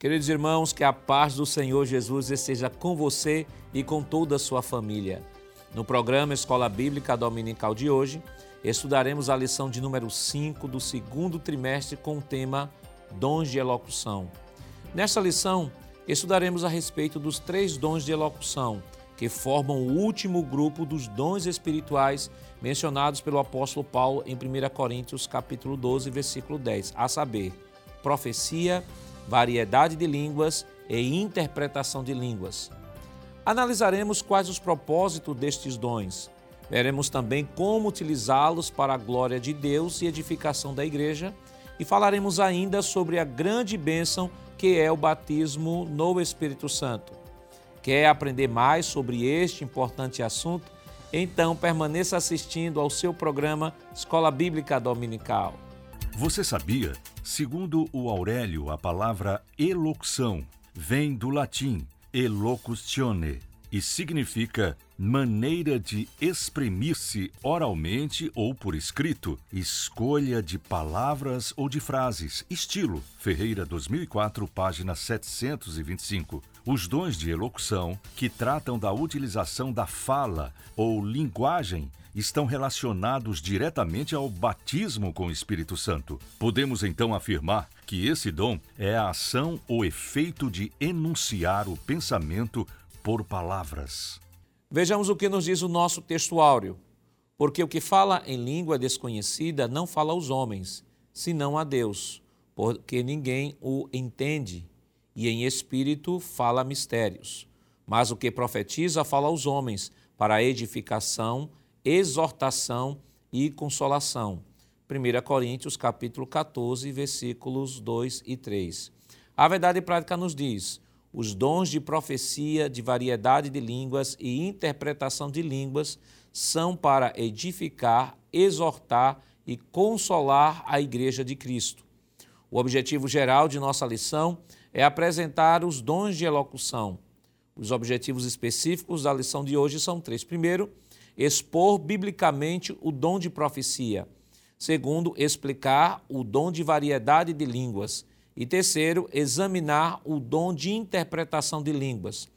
Queridos irmãos, que a paz do Senhor Jesus esteja com você e com toda a sua família. No programa Escola Bíblica Dominical de hoje, estudaremos a lição de número 5 do segundo trimestre com o tema Dons de Elocução. Nesta lição, estudaremos a respeito dos três dons de elocução, que formam o último grupo dos dons espirituais mencionados pelo apóstolo Paulo em 1 Coríntios capítulo 12, versículo 10, a saber, profecia, variedade de línguas e interpretação de línguas. Analisaremos quais os propósitos destes dons. Veremos também como utilizá-los para a glória de Deus e edificação da igreja e falaremos ainda sobre a grande bênção que é o batismo no Espírito Santo. Quer aprender mais sobre este importante assunto? Então permaneça assistindo ao seu programa Escola Bíblica Dominical. Você sabia? Segundo o Aurélio, a palavra elocução vem do latim elocuzione e significa maneira de exprimir-se oralmente ou por escrito, escolha de palavras ou de frases, estilo. Ferreira 2004, página 725. Os dons de elocução, que tratam da utilização da fala ou linguagem, estão relacionados diretamente ao batismo com o Espírito Santo. Podemos então afirmar que esse dom é a ação ou efeito de enunciar o pensamento por palavras. Vejamos o que nos diz o nosso texto áureo. Porque o que fala em língua desconhecida não fala aos homens, senão a Deus, porque ninguém o entende, e em espírito fala mistérios. Mas o que profetiza fala aos homens, para edificação, exortação e consolação. 1 Coríntios capítulo 14, versículos 2 e 3. A verdade prática nos diz: os dons de profecia, de variedade de línguas e interpretação de línguas são para edificar, exortar e consolar a Igreja de Cristo. O objetivo geral de nossa lição é apresentar os dons de elocução. Os objetivos específicos da lição de hoje são três. Primeiro, expor biblicamente o dom de profecia. Segundo, explicar o dom de variedade de línguas. E terceiro, examinar o dom de interpretação de línguas.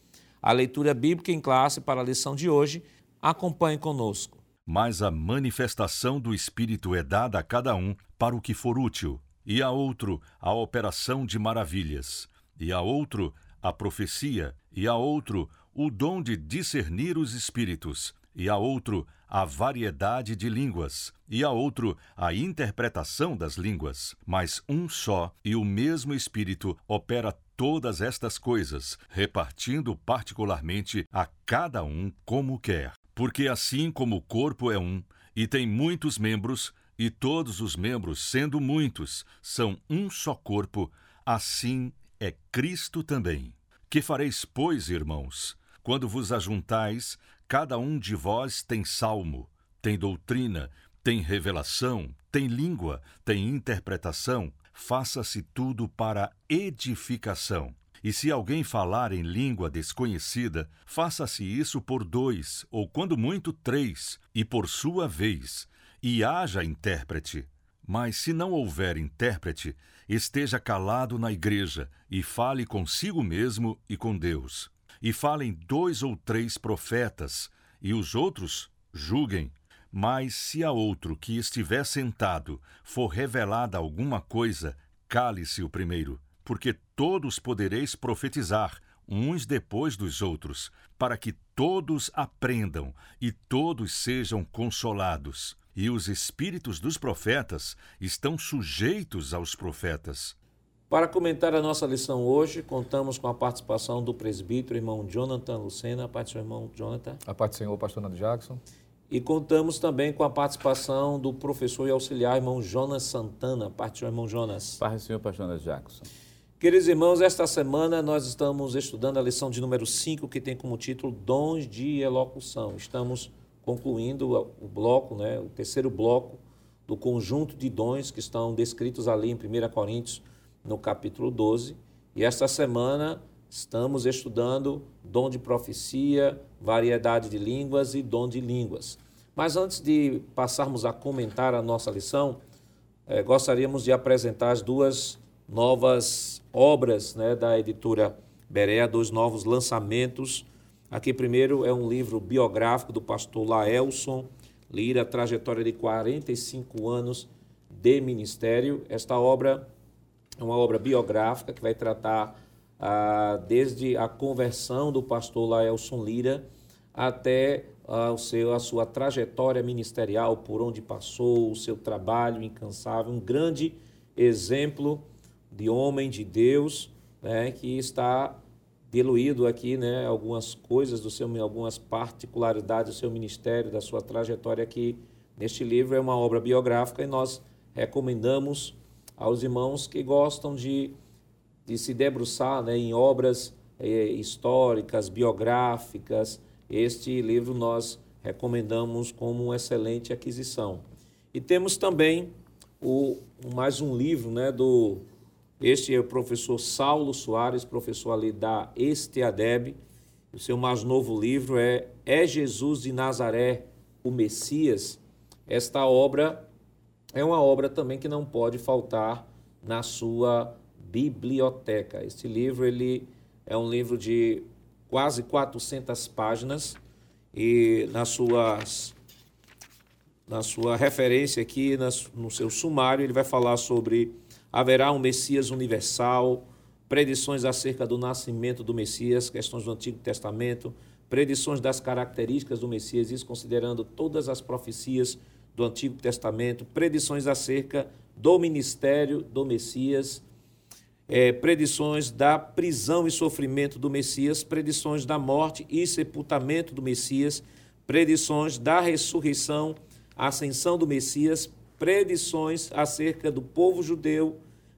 A leitura bíblica em classe para a lição de hoje, acompanhe conosco. Mas a manifestação do Espírito é dada a cada um para o que for útil, e a outro a operação de maravilhas, e a outro a profecia, e a outro o dom de discernir os espíritos, e a outro a variedade de línguas, e a outro a interpretação das línguas. Mas um só e o mesmo Espírito opera todas estas coisas, repartindo particularmente a cada um como quer. Porque assim como o corpo é um, e tem muitos membros, e todos os membros, sendo muitos, são um só corpo, assim é Cristo também. Que fareis, pois, irmãos? Quando vos ajuntais, cada um de vós tem salmo, tem doutrina, tem revelação, tem língua, tem interpretação, faça-se tudo para edificação. E se alguém falar em língua desconhecida, faça-se isso por dois, ou quando muito três, e por sua vez, e haja intérprete. Mas se não houver intérprete, esteja calado na igreja e fale consigo mesmo e com Deus e falem dois ou três profetas, e os outros julguem. Mas se a outro que estiver sentado for revelada alguma coisa, cale-se o primeiro, porque todos podereis profetizar, uns depois dos outros, para que todos aprendam e todos sejam consolados. E os espíritos dos profetas estão sujeitos aos profetas. Para comentar a nossa lição hoje, contamos com a participação do presbítero irmão Jonathan Lucena. A parte do seu irmão Jonathan. A parte do senhor, pastor Nando Jackson. E contamos também com a participação do professor e auxiliar irmão Jonas Santana. A parte do seu irmão Jonas. Parte do senhor, pastor Nando Jackson. Queridos irmãos, esta semana nós estamos estudando a lição de número 5, que tem como título Dons de Elocução. Estamos concluindo o bloco, né, o terceiro bloco do conjunto de dons que estão descritos ali em 1 Coríntios no capítulo 12. E esta semana estamos estudando dom de profecia, variedade de línguas e dom de línguas. Mas antes de passarmos a comentar a nossa lição, eh, gostaríamos de apresentar as duas novas obras né, da editora Berea, dois novos lançamentos. Aqui primeiro é um livro biográfico do pastor Laelson Lira, trajetória de 45 anos de ministério. Esta obra é uma obra biográfica que vai tratar ah, desde a conversão do pastor Laelson Lira até ah, o seu, a sua trajetória ministerial, por onde passou, o seu trabalho incansável, um grande exemplo de homem de Deus né, que está diluído aqui né, algumas coisas do seu, algumas particularidades do seu ministério, da sua trajetória aqui neste livro. É uma obra biográfica e nós recomendamos aos irmãos que gostam de, de se debruçar né, em obras eh, históricas, biográficas. Este livro nós recomendamos como uma excelente aquisição. E temos também o, mais um livro né, do este é o professor Saulo Soares, professor ali da Esteadeb. O seu mais novo livro é É Jesus de Nazaré, o Messias. Esta obra é uma obra também que não pode faltar na sua biblioteca. Este livro ele é um livro de quase 400 páginas e nas suas na sua referência aqui, no seu sumário, ele vai falar sobre haverá um Messias universal, predições acerca do nascimento do Messias, questões do Antigo Testamento, predições das características do Messias, isso considerando todas as profecias do Antigo Testamento, predições acerca do ministério do Messias, é, predições da prisão e sofrimento do Messias, predições da morte e sepultamento do Messias, predições da ressurreição, ascensão do Messias, predições acerca do povo judeu,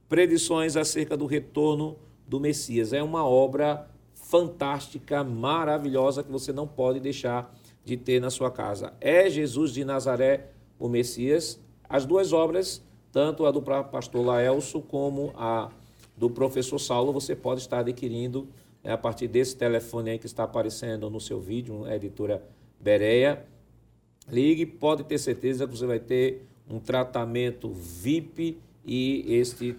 predições acerca do retorno do Messias. É uma obra fantástica, maravilhosa que você não pode deixar de ter na sua casa. É Jesus de Nazaré, o Messias. As duas obras, tanto a do pastor Laelso como a do professor Saulo, você pode estar adquirindo é, a partir desse telefone aí que está aparecendo no seu vídeo, a editora Bereia. Ligue, pode ter certeza que você vai ter um tratamento VIP e este,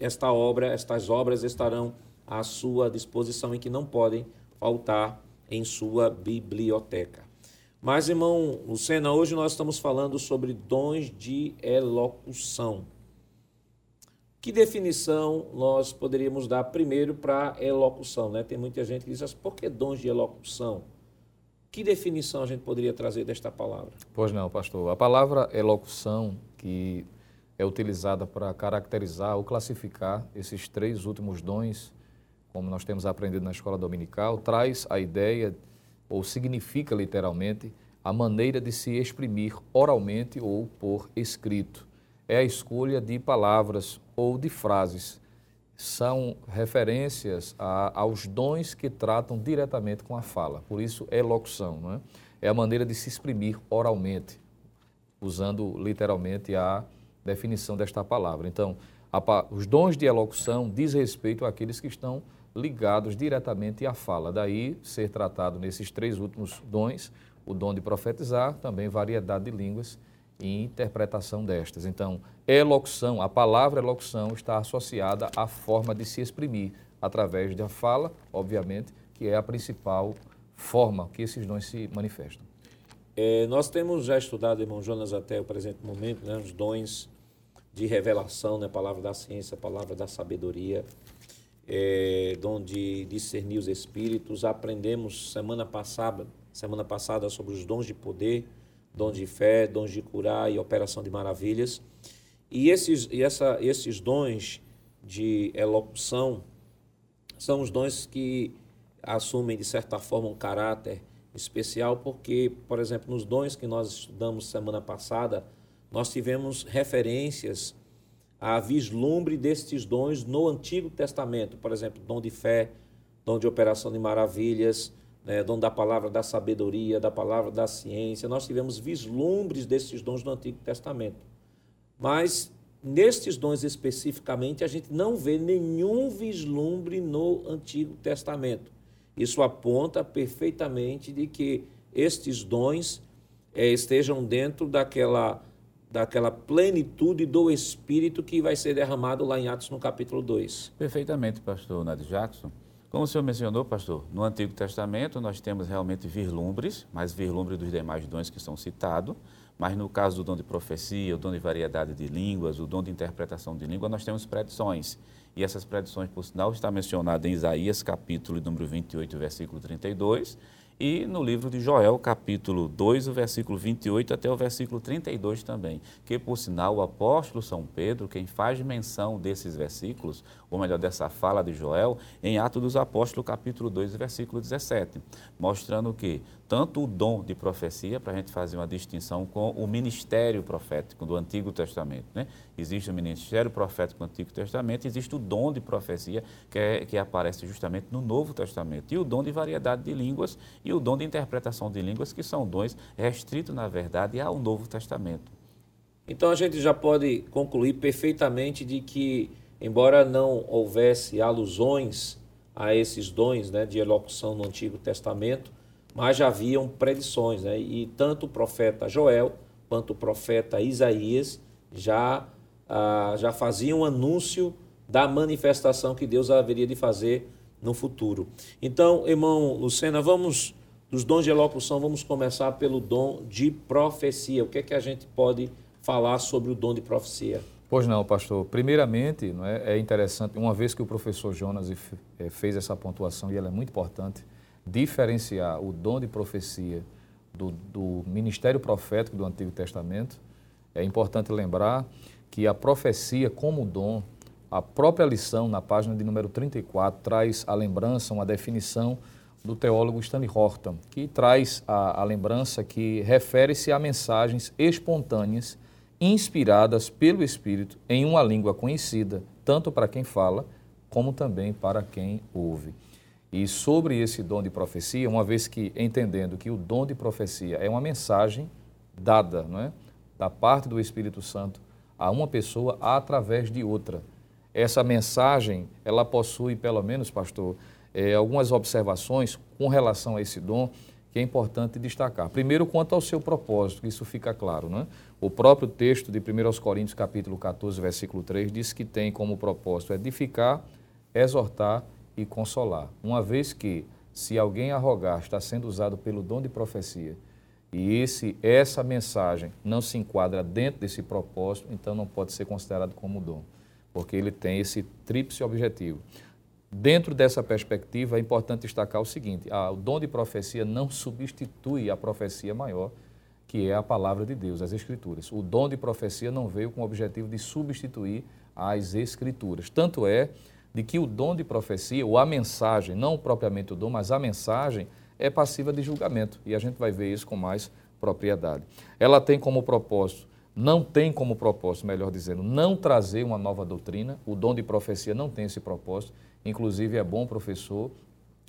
esta obra, estas obras estarão à sua disposição e que não podem faltar em sua biblioteca. Mas, irmão Lucena, hoje nós estamos falando sobre dons de elocução. Que definição nós poderíamos dar primeiro para elocução? Né? Tem muita gente que diz, por que dons de elocução? Que definição a gente poderia trazer desta palavra? Pois não, pastor. A palavra elocução, que é utilizada para caracterizar ou classificar esses três últimos dons, como nós temos aprendido na escola dominical, traz a ideia, ou significa literalmente, a maneira de se exprimir oralmente ou por escrito. É a escolha de palavras ou de frases são referências a, aos dons que tratam diretamente com a fala. Por isso, elocução. Não é? é a maneira de se exprimir oralmente, usando literalmente a definição desta palavra. Então, a, os dons de elocução diz respeito àqueles que estão ligados diretamente à fala. Daí ser tratado nesses três últimos dons, o dom de profetizar, também variedade de línguas e interpretação destas. Então, elocução, a palavra elocução está associada à forma de se exprimir através da fala, obviamente, que é a principal forma que esses dons se manifestam. É, nós temos já estudado, irmão Jonas, até o presente momento, né, os dons de revelação, né, a palavra da ciência, a palavra da sabedoria, é, dom de discernir os espíritos. Aprendemos semana passada, semana passada sobre os dons de poder, dom de fé, dons de curar e operação de maravilhas. E esses, e essa, esses dons de elocução são os dons que assumem, de certa forma, um caráter especial, porque, por exemplo, nos dons que nós estudamos semana passada, nós tivemos referências a vislumbre destes dons no Antigo Testamento, por exemplo, dom de fé, dom de operação de maravilhas, né, dom da palavra da sabedoria, da palavra da ciência. Nós tivemos vislumbres desses dons no Antigo Testamento. Mas nestes dons especificamente, a gente não vê nenhum vislumbre no Antigo Testamento. Isso aponta perfeitamente de que estes dons é, estejam dentro daquela daquela plenitude do Espírito que vai ser derramado lá em Atos no capítulo 2. Perfeitamente, pastor Nadir Jackson. Como o senhor mencionou, pastor, no Antigo Testamento nós temos realmente vislumbres, mais vislumbres dos demais dons que são citados, mas no caso do dom de profecia, o dom de variedade de línguas, o dom de interpretação de língua, nós temos predições. E essas predições, por sinal, está mencionada em Isaías, capítulo número 28, versículo 32, e no livro de Joel, capítulo 2, o versículo 28 até o versículo 32 também, que por sinal o apóstolo São Pedro, quem faz menção desses versículos, ou melhor, dessa fala de Joel, em Atos dos Apóstolos, capítulo 2, versículo 17, mostrando que tanto o dom de profecia, para a gente fazer uma distinção com o ministério profético do Antigo Testamento. Né? Existe o ministério profético do Antigo Testamento, existe o dom de profecia, que, é, que aparece justamente no Novo Testamento, e o dom de variedade de línguas e o dom de interpretação de línguas, que são dons restritos, na verdade, ao Novo Testamento. Então a gente já pode concluir perfeitamente de que, embora não houvesse alusões a esses dons né, de elocução no Antigo Testamento, mas já haviam predições, né? e tanto o profeta Joel quanto o profeta Isaías já, ah, já faziam anúncio da manifestação que Deus haveria de fazer no futuro. Então, irmão Lucena, vamos, dos dons de elocução, vamos começar pelo dom de profecia. O que é que a gente pode falar sobre o dom de profecia? Pois não, pastor. Primeiramente, não é, é interessante, uma vez que o professor Jonas eh, fez essa pontuação, e ela é muito importante, diferenciar o dom de profecia do, do ministério profético do Antigo Testamento, é importante lembrar que a profecia como dom, a própria lição na página de número 34 traz a lembrança, uma definição do teólogo Stanley Horton, que traz a, a lembrança que refere-se a mensagens espontâneas inspiradas pelo Espírito em uma língua conhecida, tanto para quem fala como também para quem ouve. E sobre esse dom de profecia, uma vez que entendendo que o dom de profecia é uma mensagem dada, não é? da parte do Espírito Santo a uma pessoa através de outra. Essa mensagem, ela possui, pelo menos, pastor, é, algumas observações com relação a esse dom que é importante destacar. Primeiro, quanto ao seu propósito, isso fica claro. Né? O próprio texto de 1 Coríntios, capítulo 14, versículo 3, diz que tem como propósito edificar, exortar e consolar. Uma vez que, se alguém arrogar, está sendo usado pelo dom de profecia, e esse, essa mensagem não se enquadra dentro desse propósito, então não pode ser considerado como dom, porque ele tem esse tríplice objetivo. Dentro dessa perspectiva, é importante destacar o seguinte: a, o dom de profecia não substitui a profecia maior, que é a palavra de Deus, as Escrituras. O dom de profecia não veio com o objetivo de substituir as Escrituras. Tanto é de que o dom de profecia, ou a mensagem, não propriamente o dom, mas a mensagem, é passiva de julgamento. E a gente vai ver isso com mais propriedade. Ela tem como propósito, não tem como propósito, melhor dizendo, não trazer uma nova doutrina. O dom de profecia não tem esse propósito. Inclusive, é bom, professor,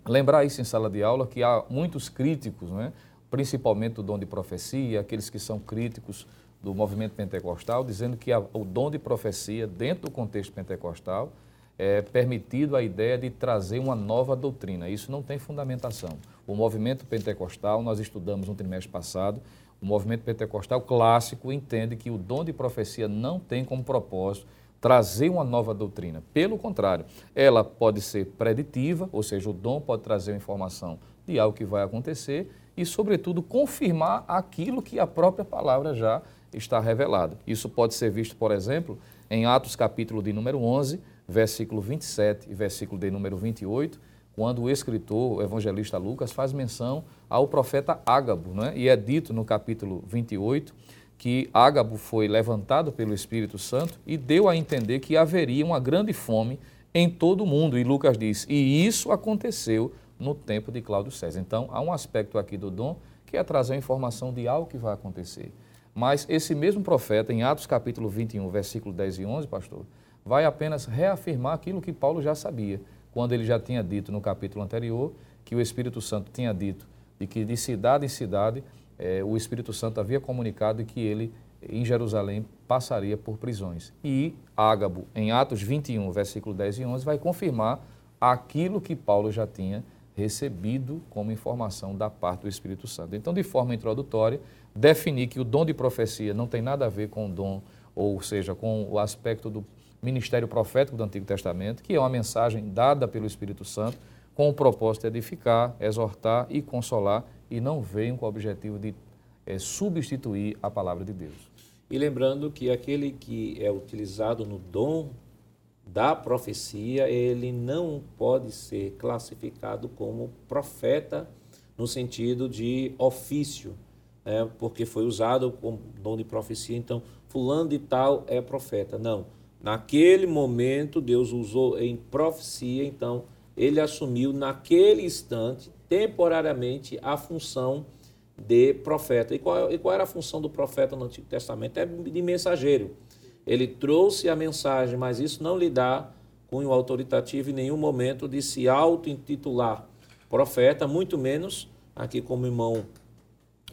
lembrar isso em sala de aula, que há muitos críticos, né? principalmente do dom de profecia, aqueles que são críticos do movimento pentecostal, dizendo que o dom de profecia, dentro do contexto pentecostal, é, permitido a ideia de trazer uma nova doutrina. Isso não tem fundamentação. O movimento pentecostal, nós estudamos no trimestre passado, o movimento pentecostal clássico entende que o dom de profecia não tem como propósito trazer uma nova doutrina. Pelo contrário, ela pode ser preditiva, ou seja, o dom pode trazer informação de algo que vai acontecer e, sobretudo, confirmar aquilo que a própria palavra já está revelada. Isso pode ser visto, por exemplo, em Atos capítulo de número 11, versículo 27 e versículo de número 28, quando o escritor, o evangelista Lucas, faz menção ao profeta Ágabo, não é? e é dito no capítulo 28 que Ágabo foi levantado pelo Espírito Santo e deu a entender que haveria uma grande fome em todo o mundo. E Lucas diz: e isso aconteceu no tempo de Cláudio César. Então, há um aspecto aqui do dom que é trazer a informação de algo que vai acontecer. Mas esse mesmo profeta, em Atos capítulo 21, versículo 10 e 11, pastor, vai apenas reafirmar aquilo que Paulo já sabia, quando ele já tinha dito no capítulo anterior que o Espírito Santo tinha dito de que de cidade em cidade eh, o Espírito Santo havia comunicado que ele em Jerusalém passaria por prisões. E Ágabo, em Atos 21, versículo 10 e 11, vai confirmar aquilo que Paulo já tinha recebido como informação da parte do Espírito Santo. Então, de forma introdutória, definir que o dom de profecia não tem nada a ver com o dom, ou seja, com o aspecto do ministério profético do Antigo Testamento, que é uma mensagem dada pelo Espírito Santo com o propósito de edificar, exortar e consolar, e não veio com o objetivo de é, substituir a palavra de Deus. E lembrando que aquele que é utilizado no dom da profecia, ele não pode ser classificado como profeta no sentido de ofício, né? porque foi usado como dom de profecia, então fulano de tal é profeta. Não. Naquele momento, Deus usou em profecia, então ele assumiu naquele instante, temporariamente, a função de profeta. E qual, e qual era a função do profeta no Antigo Testamento? É de mensageiro. Ele trouxe a mensagem, mas isso não lhe dá cunho autoritativo em nenhum momento de se auto-intitular profeta, muito menos, aqui como o irmão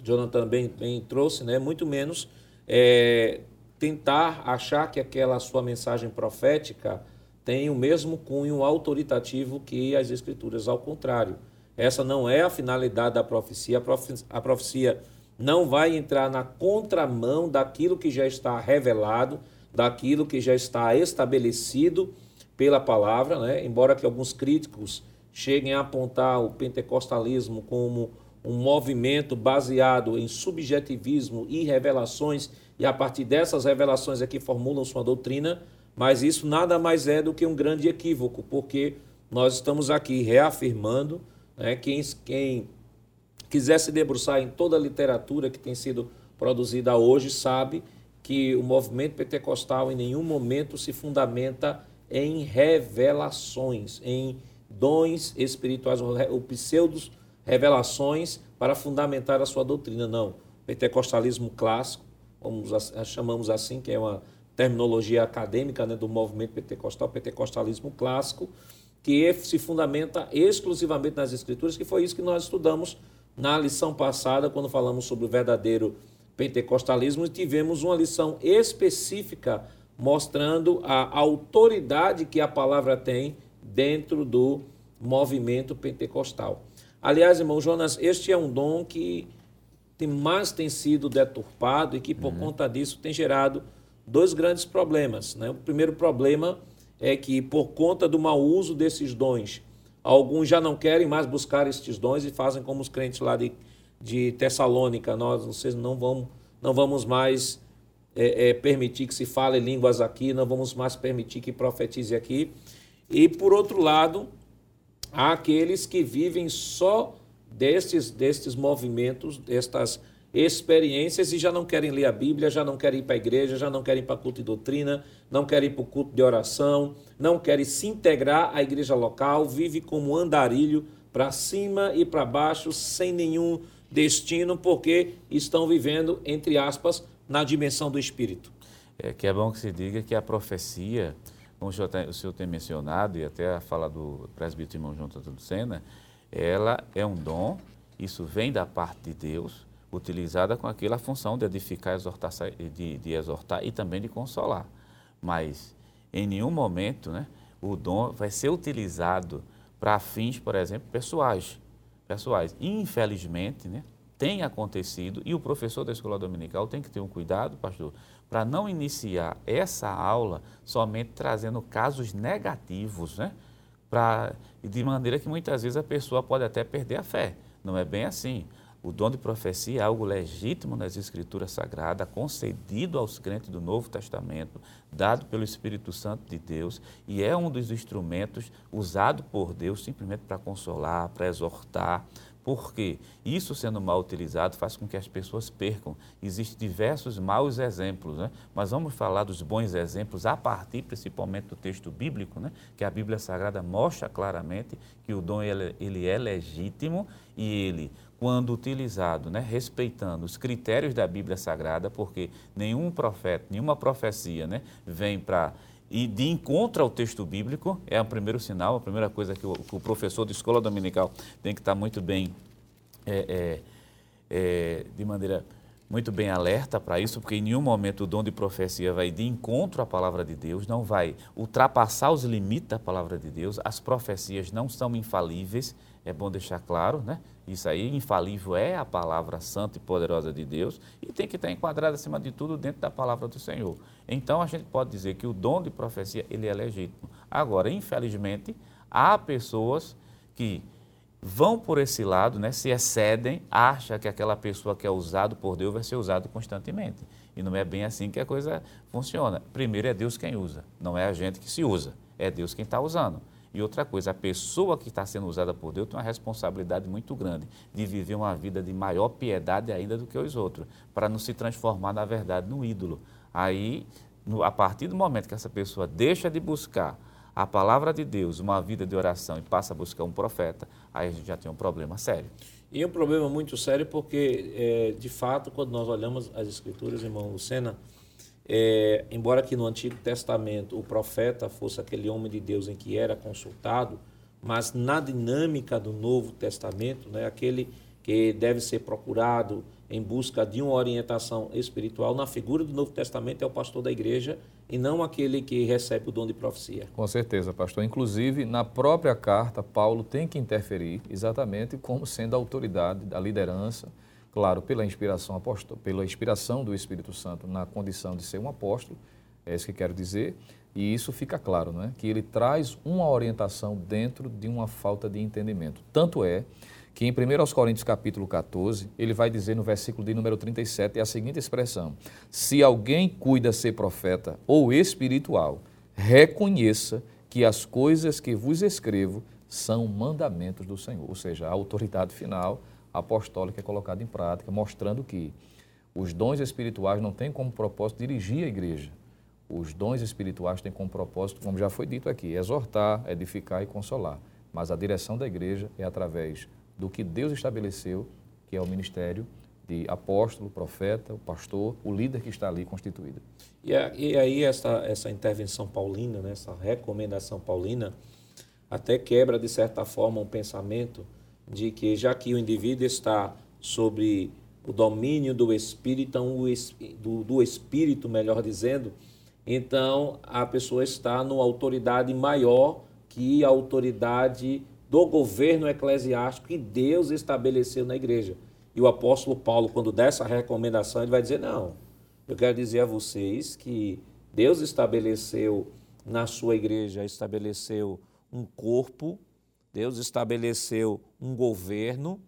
Jonathan bem, bem trouxe, né? muito menos é, tentar achar que aquela sua mensagem profética tem o mesmo cunho autoritativo que as Escrituras. Ao contrário, essa não é a finalidade da profecia. A profecia não vai entrar na contramão daquilo que já está revelado, daquilo que já está estabelecido pela palavra, né? embora que alguns críticos cheguem a apontar o pentecostalismo como um movimento baseado em subjetivismo e revelações, e a partir dessas revelações é que formulam sua doutrina, mas isso nada mais é do que um grande equívoco, porque nós estamos aqui reafirmando, né, quem, quem quiser se debruçar em toda a literatura que tem sido produzida hoje, sabe que o movimento pentecostal em nenhum momento se fundamenta em revelações, em dons espirituais, o pseudos revelações para fundamentar a sua doutrina. Não. Pentecostalismo clássico, como chamamos assim, que é uma terminologia acadêmica né, do movimento pentecostal, pentecostalismo clássico, que se fundamenta exclusivamente nas Escrituras, que foi isso que nós estudamos na lição passada, quando falamos sobre o verdadeiro pentecostalismo, e tivemos uma lição específica mostrando a autoridade que a palavra tem dentro do movimento pentecostal. Aliás, irmão Jonas, este é um dom que tem, mais tem sido deturpado e que, por uhum. conta disso, tem gerado dois grandes problemas. Né? O primeiro problema é que, por conta do mau uso desses dons, alguns já não querem mais buscar estes dons e fazem como os crentes lá de, de Tessalônica: nós vocês não vamos, não vamos mais é, é, permitir que se fale línguas aqui, não vamos mais permitir que profetize aqui. E, por outro lado, há aqueles que vivem só destes, destes movimentos, destas experiências e já não querem ler a Bíblia, já não querem ir para a igreja, já não querem ir para culto de doutrina, não querem ir para o culto de oração, não querem se integrar à igreja local, vive como andarilho para cima e para baixo, sem nenhum destino, porque estão vivendo, entre aspas, na dimensão do espírito. É que é bom que se diga que a profecia, como o senhor tem, o senhor tem mencionado, e até a fala do presbítero irmão João Tanto Lucena, ela é um dom, isso vem da parte de Deus, utilizada com aquela função de edificar, exortar, de, de exortar e também de consolar. Mas em nenhum momento né, o dom vai ser utilizado para fins, por exemplo, pessoais. pessoais. Infelizmente, né, tem acontecido, e o professor da escola dominical tem que ter um cuidado, pastor, para não iniciar essa aula somente trazendo casos negativos, né? Pra, de maneira que muitas vezes a pessoa pode até perder a fé. Não é bem assim. O dom de profecia é algo legítimo nas Escrituras Sagradas, concedido aos crentes do Novo Testamento, dado pelo Espírito Santo de Deus, e é um dos instrumentos usado por Deus simplesmente para consolar, para exortar, porque isso sendo mal utilizado faz com que as pessoas percam. Existem diversos maus exemplos, né? mas vamos falar dos bons exemplos a partir principalmente do texto bíblico, né? que a Bíblia Sagrada mostra claramente que o dom ele, ele é legítimo e ele, quando utilizado, né? respeitando os critérios da Bíblia Sagrada, porque nenhum profeta, nenhuma profecia né? vem para e de encontro ao texto bíblico, é o primeiro sinal, a primeira coisa que o, que o professor de escola dominical tem que estar muito bem, é, é, é, de maneira muito bem alerta para isso, porque em nenhum momento o dom de profecia vai de encontro à palavra de Deus, não vai ultrapassar os limites da palavra de Deus, as profecias não são infalíveis, É bom deixar claro, né? Isso aí, infalível, é a palavra santa e poderosa de Deus e tem que estar enquadrado, acima de tudo, dentro da palavra do Senhor. Então, a gente pode dizer que o dom de profecia, ele é legítimo. Agora, infelizmente, há pessoas que vão por esse lado, né, se excedem, acha que aquela pessoa que é usado por Deus vai ser usado constantemente. E não é bem assim que a coisa funciona. Primeiro é Deus quem usa, não é a gente que se usa, é Deus quem está usando. E outra coisa, a pessoa que está sendo usada por Deus tem uma responsabilidade muito grande de viver uma vida de maior piedade ainda do que os outros, para não se transformar, na verdade, num ídolo. Aí, no, a partir do momento que essa pessoa deixa de buscar a palavra de Deus, uma vida de oração e passa a buscar um profeta, aí a gente já tem um problema sério. E um problema muito sério porque, é, de fato, quando nós olhamos as Escrituras, irmão Lucena, é, embora que no Antigo Testamento o profeta fosse aquele homem de Deus em que era consultado, mas na dinâmica do Novo Testamento, né, aquele que deve ser procurado em busca de uma orientação espiritual, na figura do Novo Testamento é o pastor da igreja e não aquele que recebe o dom de profecia. Com certeza, pastor. Inclusive, na própria carta, Paulo tem que interferir exatamente como sendo a autoridade da liderança, claro, pela inspiração apóstolo, pela inspiração do Espírito Santo na condição de ser um apóstolo, é isso que quero dizer, e isso fica claro, não é? Que ele traz uma orientação dentro de uma falta de entendimento. Tanto é que em 1 Coríntios capítulo 14, ele vai dizer no versículo de número 37 a seguinte expressão: Se alguém cuida ser profeta ou espiritual, reconheça que as coisas que vos escrevo são mandamentos do Senhor, ou seja, a autoridade final apostólica é colocada em prática, mostrando que os dons espirituais não têm como propósito dirigir a igreja. Os dons espirituais têm como propósito, como já foi dito aqui, exortar, edificar e consolar. Mas a direção da igreja é através do que Deus estabeleceu, que é o ministério de apóstolo, profeta, o pastor, o líder que está ali constituído. E, aí essa, essa intervenção paulina, né, essa recomendação paulina, até quebra, de certa forma, um pensamento de que já que o indivíduo está sobre o domínio do Espírito, então do, do Espírito, melhor dizendo, então a pessoa está numa autoridade maior que a autoridade do governo eclesiástico que Deus estabeleceu na igreja. E o apóstolo Paulo, quando dá essa recomendação, ele vai dizer: não, eu quero dizer a vocês que Deus estabeleceu na sua igreja, estabeleceu um corpo, Deus estabeleceu um governo,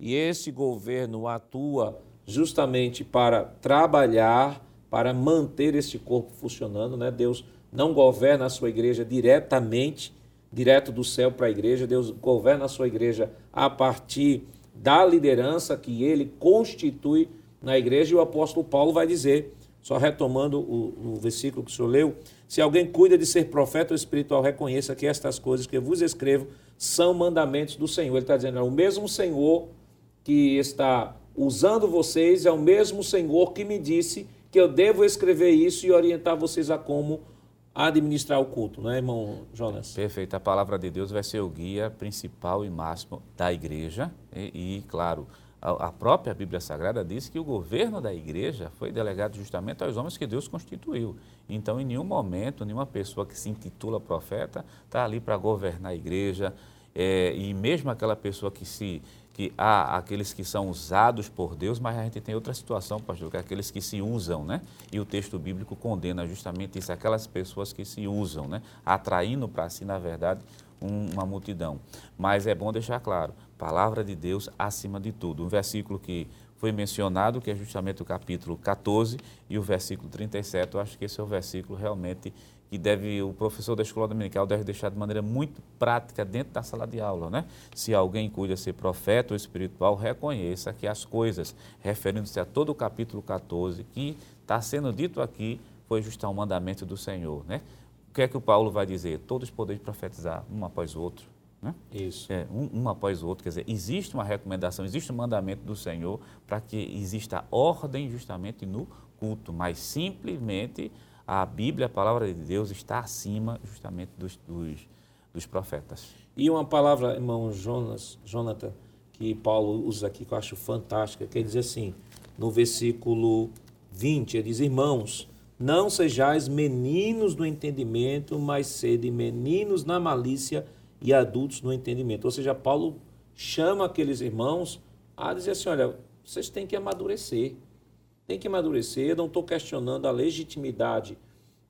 e esse governo atua justamente para trabalhar, para manter este corpo funcionando. Né? Deus não governa a sua igreja diretamente, direto do céu para a igreja. Deus governa a sua igreja a partir da liderança que ele constitui na igreja. E o apóstolo Paulo vai dizer, só retomando o, o versículo que o senhor leu: se alguém cuida de ser profeta ou espiritual, reconheça que estas coisas que eu vos escrevo são mandamentos do Senhor. Ele está dizendo, é o mesmo Senhor que está usando vocês, é o mesmo Senhor que me disse que eu devo escrever isso e orientar vocês a como administrar o culto, não é, irmão Jonas? Perfeito. A palavra de Deus vai ser o guia principal e máximo da igreja. E, e claro, a, a, própria Bíblia Sagrada diz que o governo da igreja foi delegado justamente aos homens que Deus constituiu. Então, em nenhum momento, nenhuma pessoa que se intitula profeta está ali para governar a igreja. É, e mesmo aquela pessoa que se que há aqueles que são usados por Deus, mas a gente tem outra situação, pastor, que é aqueles que se usam, né? E o texto bíblico condena justamente isso, aquelas pessoas que se usam, né? Atraindo para si, na verdade, um, uma multidão. Mas é bom deixar claro, palavra de Deus acima de tudo. Um versículo que foi mencionado, que é justamente o capítulo 14 e o versículo 37, eu acho que esse é o versículo realmente que deve o professor da escola dominical deve deixar de maneira muito prática dentro da sala de aula, né? Se alguém cuida ser profeta ou espiritual, reconheça que as coisas, referindo-se a todo o capítulo 14, que está sendo dito aqui, foi justo ao mandamento do Senhor, né? O que é que o Paulo vai dizer? Todos podeis profetizar um após o outro. Né? Isso. É, um, um, após o outro. Quer dizer, existe uma recomendação, existe um mandamento do Senhor para que exista ordem justamente no culto, mas simplesmente a Bíblia, a palavra de Deus, está acima justamente dos, dos, dos profetas. E uma palavra, irmão Jonas, Jonathan, que Paulo usa aqui, que eu acho fantástica, que ele diz assim, no versículo 20, ele diz, irmãos, não sejais meninos no entendimento, mas sede meninos na malícia e adultos no entendimento. Ou seja, Paulo chama aqueles irmãos a dizer assim: olha, vocês têm que amadurecer. Tem que amadurecer. Eu não estou questionando a legitimidade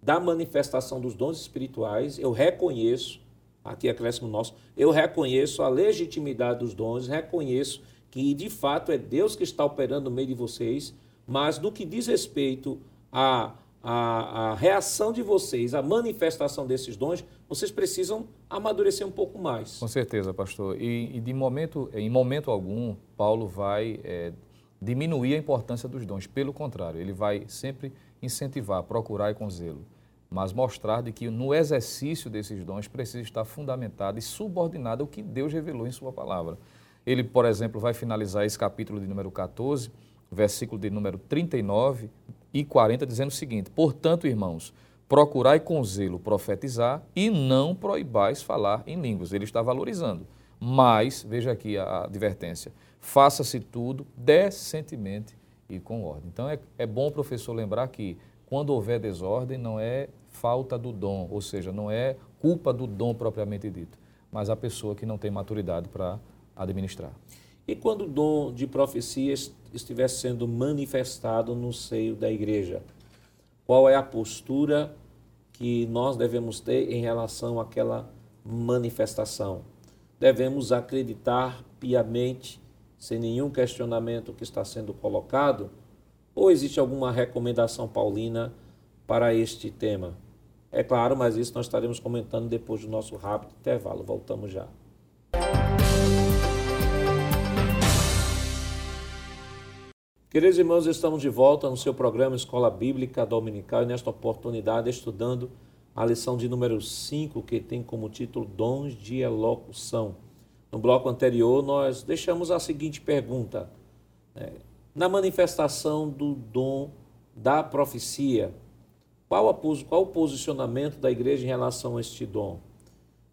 da manifestação dos dons espirituais. Eu reconheço, aqui acréscimo nosso, eu reconheço a legitimidade dos dons, reconheço que de fato é Deus que está operando no meio de vocês, mas no que diz respeito à, à, à reação de vocês, à manifestação desses dons, vocês precisam amadurecer um pouco mais. Com certeza, pastor. E, e de momento, em momento algum, Paulo vai é, diminuir a importância dos dons. Pelo contrário, ele vai sempre incentivar, procurar e com zelo, mas mostrar de que no exercício desses dons precisa estar fundamentado e subordinado ao que Deus revelou em sua palavra. Ele, por exemplo, vai finalizar esse capítulo de número 14, versículo de número 39 e 40, dizendo o seguinte: Portanto, irmãos, procurai com zelo profetizar e não proibais falar em línguas. Ele está valorizando. Mas, veja aqui a advertência: faça-se tudo decentemente e com ordem. Então, é, é bom o professor lembrar que quando houver desordem, não é falta do dom, ou seja, não é culpa do dom propriamente dito, mas a pessoa que não tem maturidade para administrar. E quando o dom de profecia estiver sendo manifestado no seio da igreja? Qual é a postura que nós devemos ter em relação àquela manifestação? Devemos acreditar piamente, sem nenhum questionamento que está sendo colocado? Ou existe alguma recomendação paulina para este tema? É claro, mas isso nós estaremos comentando depois do nosso rápido intervalo. Voltamos já. Queridos irmãos, estamos de volta no seu programa Escola Bíblica Dominical e nesta oportunidade estudando a lição de número 5, que tem como título Dons de Elocução. No bloco anterior, nós deixamos a seguinte pergunta: né? na manifestação do dom da profecia, qual, a, qual o posicionamento da igreja em relação a este dom?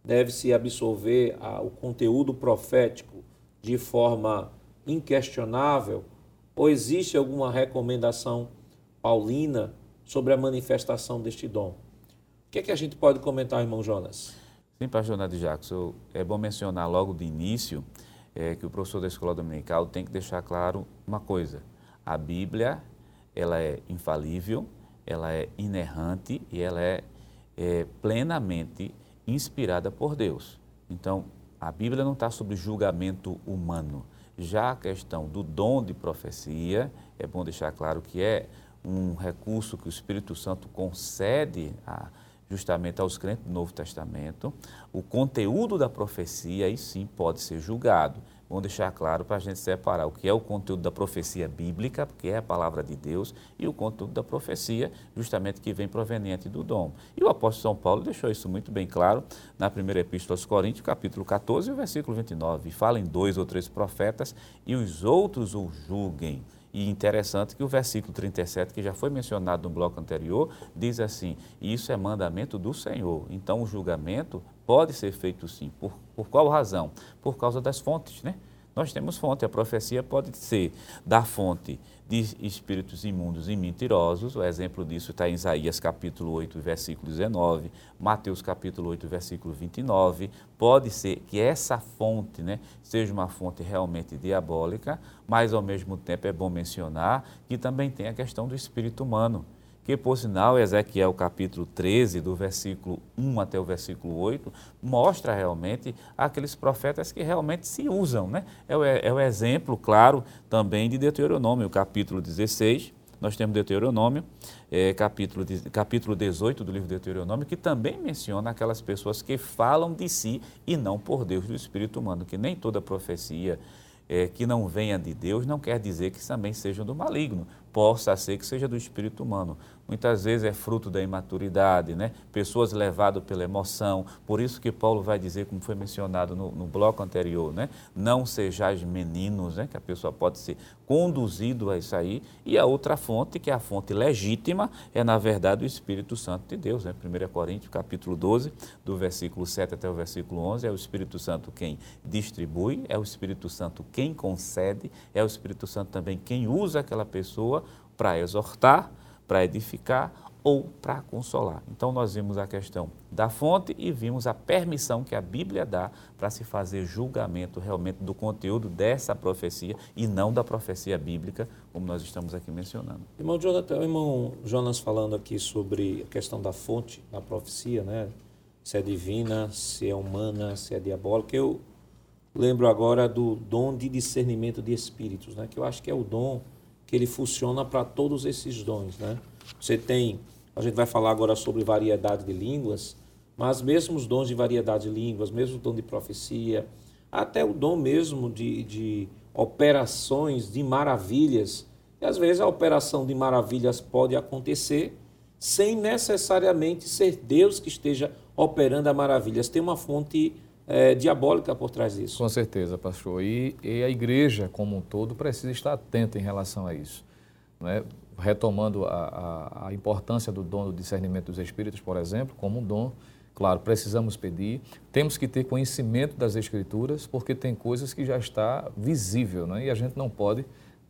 Deve-se absorver a, o conteúdo profético de forma inquestionável ou existe alguma recomendação paulina sobre a manifestação deste dom? O que é que a gente pode comentar, irmão Jonas? Sim, pastor Nadir Jackson, é bom mencionar logo de início é, que o professor da escola dominical tem que deixar claro uma coisa. A Bíblia, ela é infalível, ela é inerrante e ela é, é plenamente inspirada por Deus. Então, a Bíblia não está sob julgamento humano. Já a questão do dom de profecia, é bom deixar claro que é um recurso que o Espírito Santo concede a, justamente aos crentes do Novo Testamento. O conteúdo da profecia, aí sim, pode ser julgado. Vamos deixar claro para a gente separar o que é o conteúdo da profecia bíblica, porque é a palavra de Deus, e o conteúdo da profecia, justamente que vem proveniente do dom. E o apóstolo São Paulo deixou isso muito bem claro na primeira epístola aos Coríntios, capítulo 14, versículo 29. Fala em dois ou três profetas e os outros o julguem. E interessante que o versículo 37, que já foi mencionado no bloco anterior, diz assim: Isso é mandamento do Senhor. Então o julgamento pode ser feito sim. Por, por qual razão? Por causa das fontes, né? Nós temos fonte, a profecia pode ser da fonte de espíritos imundos e mentirosos, o exemplo disso está em Isaías capítulo 8, versículo 19, Mateus capítulo 8, versículo 29, pode ser que essa fonte né, seja uma fonte realmente diabólica, mas ao mesmo tempo é bom mencionar que também tem a questão do espírito humano que por sinal Ezequiel capítulo 13, do versículo 1 até o versículo 8, mostra realmente aqueles profetas que realmente se usam. Né? É, o, é o exemplo, claro, também de Deuteronômio, capítulo 16, nós temos Deuteronômio, é, capítulo, capítulo 18 do livro de Deuteronômio, que também menciona aquelas pessoas que falam de si e não por Deus do Espírito humano, que nem toda profecia é, que não venha de Deus não quer dizer que também seja do maligno, possa ser que seja do espírito humano. Muitas vezes é fruto da imaturidade, né? pessoas levadas pela emoção. Por isso que Paulo vai dizer, como foi mencionado no, no bloco anterior, né? não sejais meninos, né? que a pessoa pode ser conduzido a isso aí. E a outra fonte, que é a fonte legítima, é na verdade o Espírito Santo de Deus. Né? 1 Coríntios capítulo 12, do versículo 7 até o versículo 11, é o Espírito Santo quem distribui, é o Espírito Santo quem concede, é o Espírito Santo também quem usa aquela pessoa para exortar, para edificar ou para consolar. Então nós vimos a questão da fonte e vimos a permissão que a Bíblia dá para se fazer julgamento realmente do conteúdo dessa profecia e não da profecia bíblica, como nós estamos aqui mencionando. Irmão Jonathan, irmão Jonas falando aqui sobre a questão da fonte da profecia, né? Se é divina, se é humana, se é diabólica. Eu lembro agora do dom de discernimento de espíritos, né? Que eu acho que é o dom que ele funciona para todos esses dons, né? Você tem, a gente vai falar agora sobre variedade de línguas, mas mesmo os dons de variedade de línguas, mesmo o dom de profecia, até o dom mesmo de, de operações de maravilhas. E às vezes a operação de maravilhas pode acontecer sem necessariamente ser Deus que esteja operando a maravilhas. Tem uma fonte é, diabólica por trás disso. Com certeza, pastor. E, e, a igreja como um todo precisa estar atenta em relação a isso. Não é? retomando a, a, a, importância do dom do discernimento dos espíritos, por exemplo, como um dom, claro, precisamos pedir, temos que ter conhecimento das escrituras, porque tem coisas que já está visível, né? e a gente não pode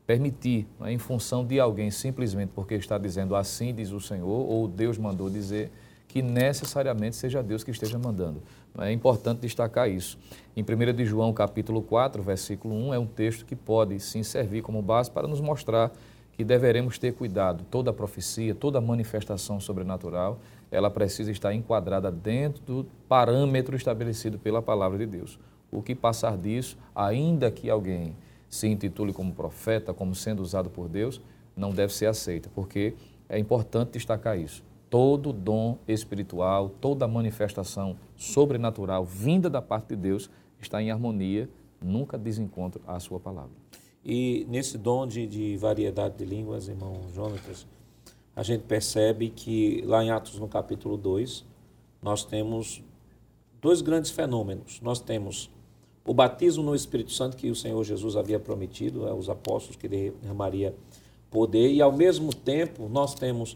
permitir, né, em função de alguém simplesmente porque está dizendo assim diz o Senhor, ou Deus mandou dizer, que necessariamente seja Deus que esteja mandando. É importante destacar isso. Em 1 de João, capítulo 4, versículo 1, é um texto que pode sim servir como base para nos mostrar que deveremos ter cuidado. Toda profecia, toda manifestação sobrenatural, ela precisa estar enquadrada dentro do parâmetro estabelecido pela palavra de Deus. O que passar disso, ainda que alguém se intitule como profeta, como sendo usado por Deus, não deve ser aceita, porque é importante destacar isso. Todo dom espiritual, toda manifestação sobrenatural vinda da parte de Deus está em harmonia, nunca desencontro à sua palavra. E nesse dom de, de variedade de línguas, irmão Jonatas, a gente percebe que lá em Atos no capítulo 2, nós temos dois grandes fenômenos. Nós temos o batismo no Espírito Santo que o Senhor Jesus havia prometido aos apóstolos que derramaria poder e ao mesmo tempo nós temos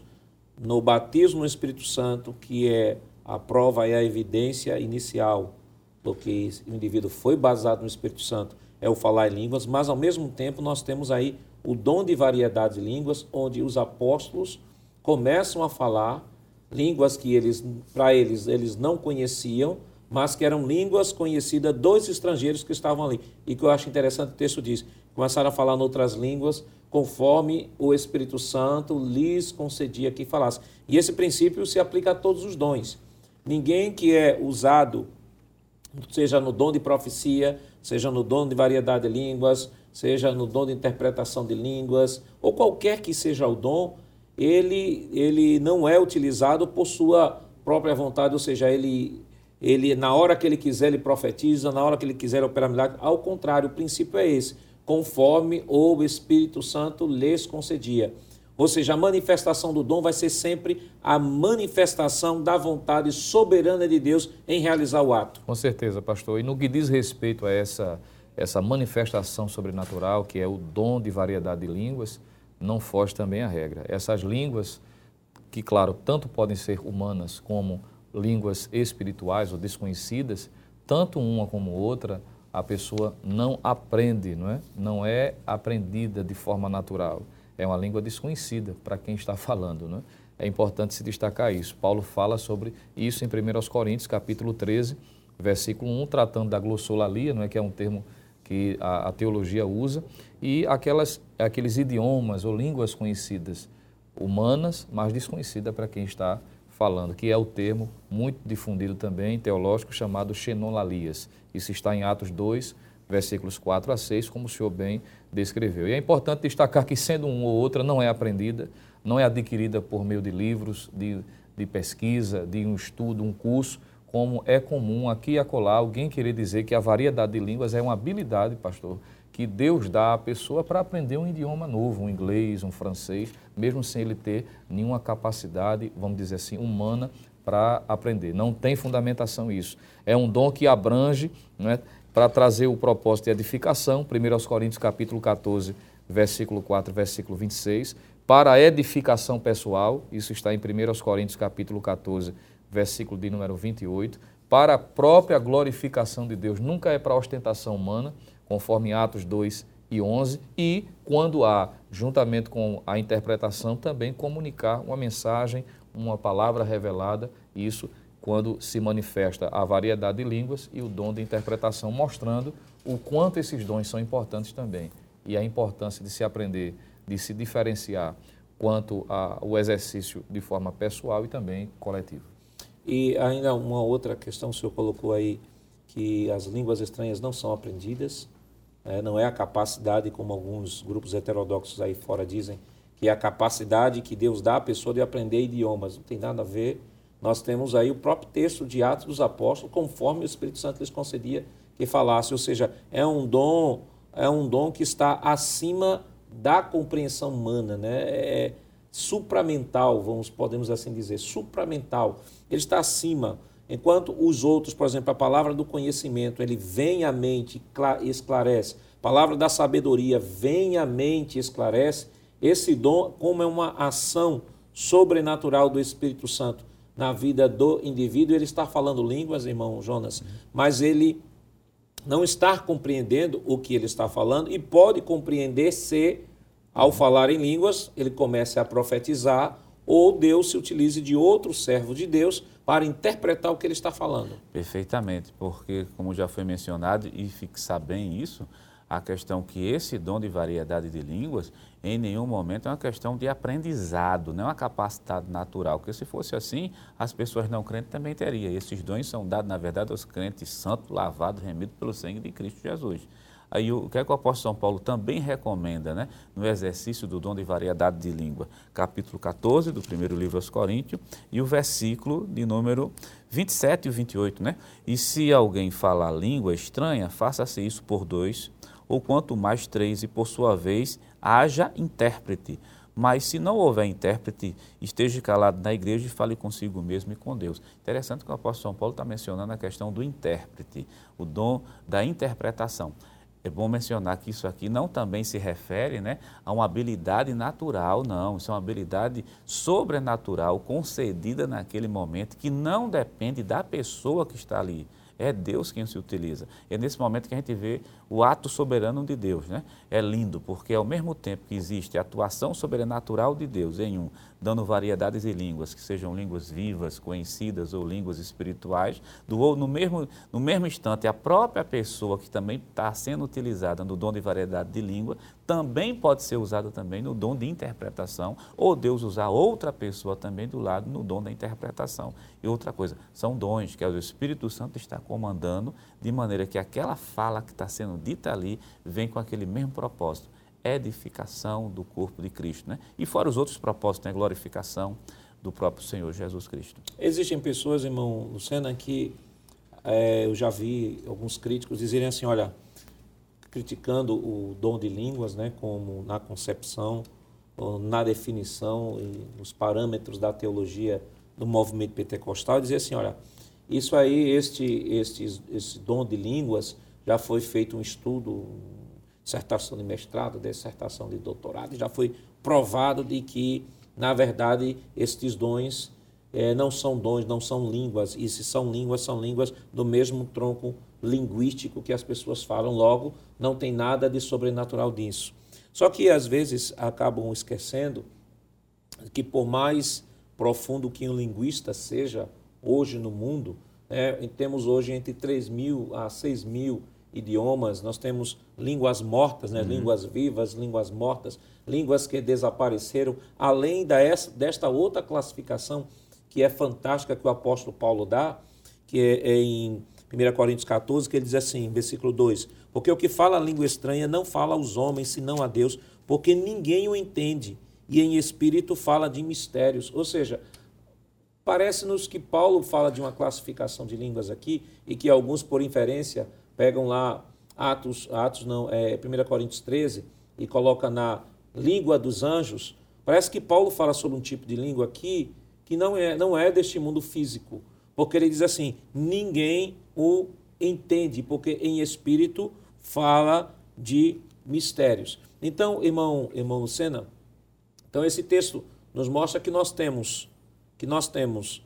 no batismo no Espírito Santo que é a prova e a evidência inicial do que o indivíduo foi baseado no Espírito Santo é o falar em línguas, mas ao mesmo tempo nós temos aí o dom de variedade de línguas, onde os apóstolos começam a falar línguas que eles, para eles, eles não conheciam, mas que eram línguas conhecidas dos estrangeiros que estavam ali. E que eu acho interessante o texto diz, começaram a falar em outras línguas, conforme o Espírito Santo lhes concedia que falasse. E esse princípio se aplica a todos os dons. Ninguém que é usado, seja no dom de profecia, seja no dom de variedade de línguas, seja no dom de interpretação de línguas, ou qualquer que seja o dom, ele, ele não é utilizado por sua própria vontade, ou seja, ele, ele na hora que ele quiser ele profetiza, na hora que ele quiser operar milagre. Ao contrário, o princípio é esse, conforme o Espírito Santo lhes concedia. Ou seja, a manifestação do dom vai ser sempre a manifestação da vontade soberana de Deus em realizar o ato. Com certeza, pastor. E no que diz respeito a essa, essa manifestação sobrenatural, que é o dom de variedade de línguas, não foge também a regra. Essas línguas, que, claro, tanto podem ser humanas como línguas espirituais ou desconhecidas, tanto uma como outra, a pessoa não aprende, não é? Não é aprendida de forma natural é uma língua desconhecida para quem está falando. Né? É importante se destacar isso. Paulo fala sobre isso em 1 Coríntios, capítulo 13, versículo 1, tratando da glossolalia, não é que é um termo que a, a teologia usa, e aquelas, aqueles idiomas ou línguas conhecidas, humanas, mas desconhecidas para quem está falando, que é o termo muito difundido também, teológico, chamado xenolalias. Isso está em Atos 2, versículos 4 a 6, como o senhor bem descreveu. E é importante destacar que, sendo uma ou outra, não é aprendida, não é adquirida por meio de livros, de, de pesquisa, de um estudo, um curso, como é comum aqui e acolá alguém querer dizer que a variedade de línguas é uma habilidade, pastor, que Deus dá à pessoa para aprender um idioma novo, um inglês, um francês, mesmo sem ele ter nenhuma capacidade, vamos dizer assim, humana para aprender. Não tem fundamentação isso. É um dom que abrange, não é? para trazer o propósito de edificação, 1 Coríntios capítulo 14, versículo 4, versículo 26, para edificação pessoal, isso está em 1 Coríntios capítulo 14, versículo de número 28, para a própria glorificação de Deus, nunca é para ostentação humana, conforme Atos 2 e 11, e quando há, juntamente com a interpretação, também comunicar uma mensagem, uma palavra revelada, isso quando se manifesta a variedade de línguas e o dom de interpretação, mostrando o quanto esses dons são importantes também e a importância de se aprender, de se diferenciar quanto ao exercício de forma pessoal e também coletiva. E ainda uma outra questão, o senhor colocou aí que as línguas estranhas não são aprendidas, é, não é a capacidade, como alguns grupos heterodoxos aí fora dizem, que é a capacidade que Deus dá à pessoa de aprender idiomas. Não tem nada a ver. Nós temos aí o próprio texto de Atos dos Apóstolos, conforme o Espírito Santo lhes concedia que falasse, ou seja, é um dom, é um dom que está acima da compreensão humana, né? É supramental, vamos podemos assim dizer, supramental. Ele está acima. Enquanto os outros, por exemplo, a palavra do conhecimento, ele vem à mente e esclarece. A palavra da sabedoria vem à mente e esclarece. Esse dom, como é uma ação sobrenatural do Espírito Santo na vida do indivíduo, ele está falando línguas, irmão Jonas, mas ele não está compreendendo o que ele está falando e pode compreender se, ao falar em línguas, ele comece a profetizar ou Deus se utilize de outro servo de Deus para interpretar o que ele está falando. Perfeitamente, porque, como já foi mencionado, e fixar bem isso, a questão que esse dom de variedade de línguas, em nenhum momento é uma questão de aprendizado, não é uma capacidade natural, porque se fosse assim, as pessoas não crentes também teriam. Esses dons são dados, na verdade, aos crentes santos, lavados, remidos pelo sangue de Cristo Jesus. Aí o que é que o apóstolo São Paulo também recomenda, né? No exercício do dom de variedade de língua, capítulo 14 do primeiro livro aos Coríntios e o versículo de número 27 e 28, né? E se alguém falar língua estranha, faça-se isso por dois ou quanto mais três, e por sua vez haja intérprete. Mas se não houver intérprete, esteja calado na igreja e fale consigo mesmo e com Deus. Interessante que o apóstolo São Paulo está mencionando a questão do intérprete, o dom da interpretação. É bom mencionar que isso aqui não também se refere né, a uma habilidade natural, não. Isso é uma habilidade sobrenatural concedida naquele momento que não depende da pessoa que está ali. É Deus quem se utiliza. É nesse momento que a gente vê o ato soberano de Deus. Né? É lindo, porque ao mesmo tempo que existe a atuação sobrenatural de Deus em um, dando variedades de línguas, que sejam línguas vivas, conhecidas ou línguas espirituais, do, no, mesmo, no mesmo instante, a própria pessoa que também está sendo utilizada no dom de variedade de língua, também pode ser usada também no dom de interpretação, ou Deus usar outra pessoa também do lado no dom da interpretação. E outra coisa, são dons que o Espírito Santo está comandando, de maneira que aquela fala que está sendo dita ali vem com aquele mesmo propósito, edificação do corpo de Cristo. Né? E fora os outros propósitos, né? glorificação do próprio Senhor Jesus Cristo. Existem pessoas, irmão Lucena, que é, eu já vi alguns críticos dizerem assim, olha, criticando o dom de línguas, né, como na concepção, na definição e nos parâmetros da teologia do movimento pentecostal, dizer assim, olha, isso aí, este, este, esse dom de línguas, já foi feito um estudo, dissertação de mestrado, dissertação de doutorado, já foi provado de que, na verdade, estes dons é, não são dons, não são línguas, e se são línguas, são línguas do mesmo tronco linguístico que as pessoas falam, logo, não tem nada de sobrenatural disso. Só que, às vezes, acabam esquecendo que, por mais profundo que um linguista seja hoje no mundo, é, temos hoje entre 3 mil a 6 mil idiomas, nós temos línguas mortas, né? Uhum. línguas vivas, línguas mortas, línguas que desapareceram, além da essa, desta outra classificação que é fantástica que o apóstolo Paulo dá, que é, é em 1 Coríntios 14, que ele diz assim, versículo 2: Porque o que fala a língua estranha não fala aos homens, senão a Deus, porque ninguém o entende, e em espírito fala de mistérios. Ou seja, parece-nos que Paulo fala de uma classificação de línguas aqui, e que alguns, por inferência, pegam lá Atos, Atos não, é 1 Coríntios 13 e coloca na língua dos anjos. Parece que Paulo fala sobre um tipo de língua aqui que não é, não é deste mundo físico, porque ele diz assim: ninguém o entende, porque em espírito fala de mistérios. Então, irmão, irmão Lucena, então esse texto nos mostra que nós temos que nós temos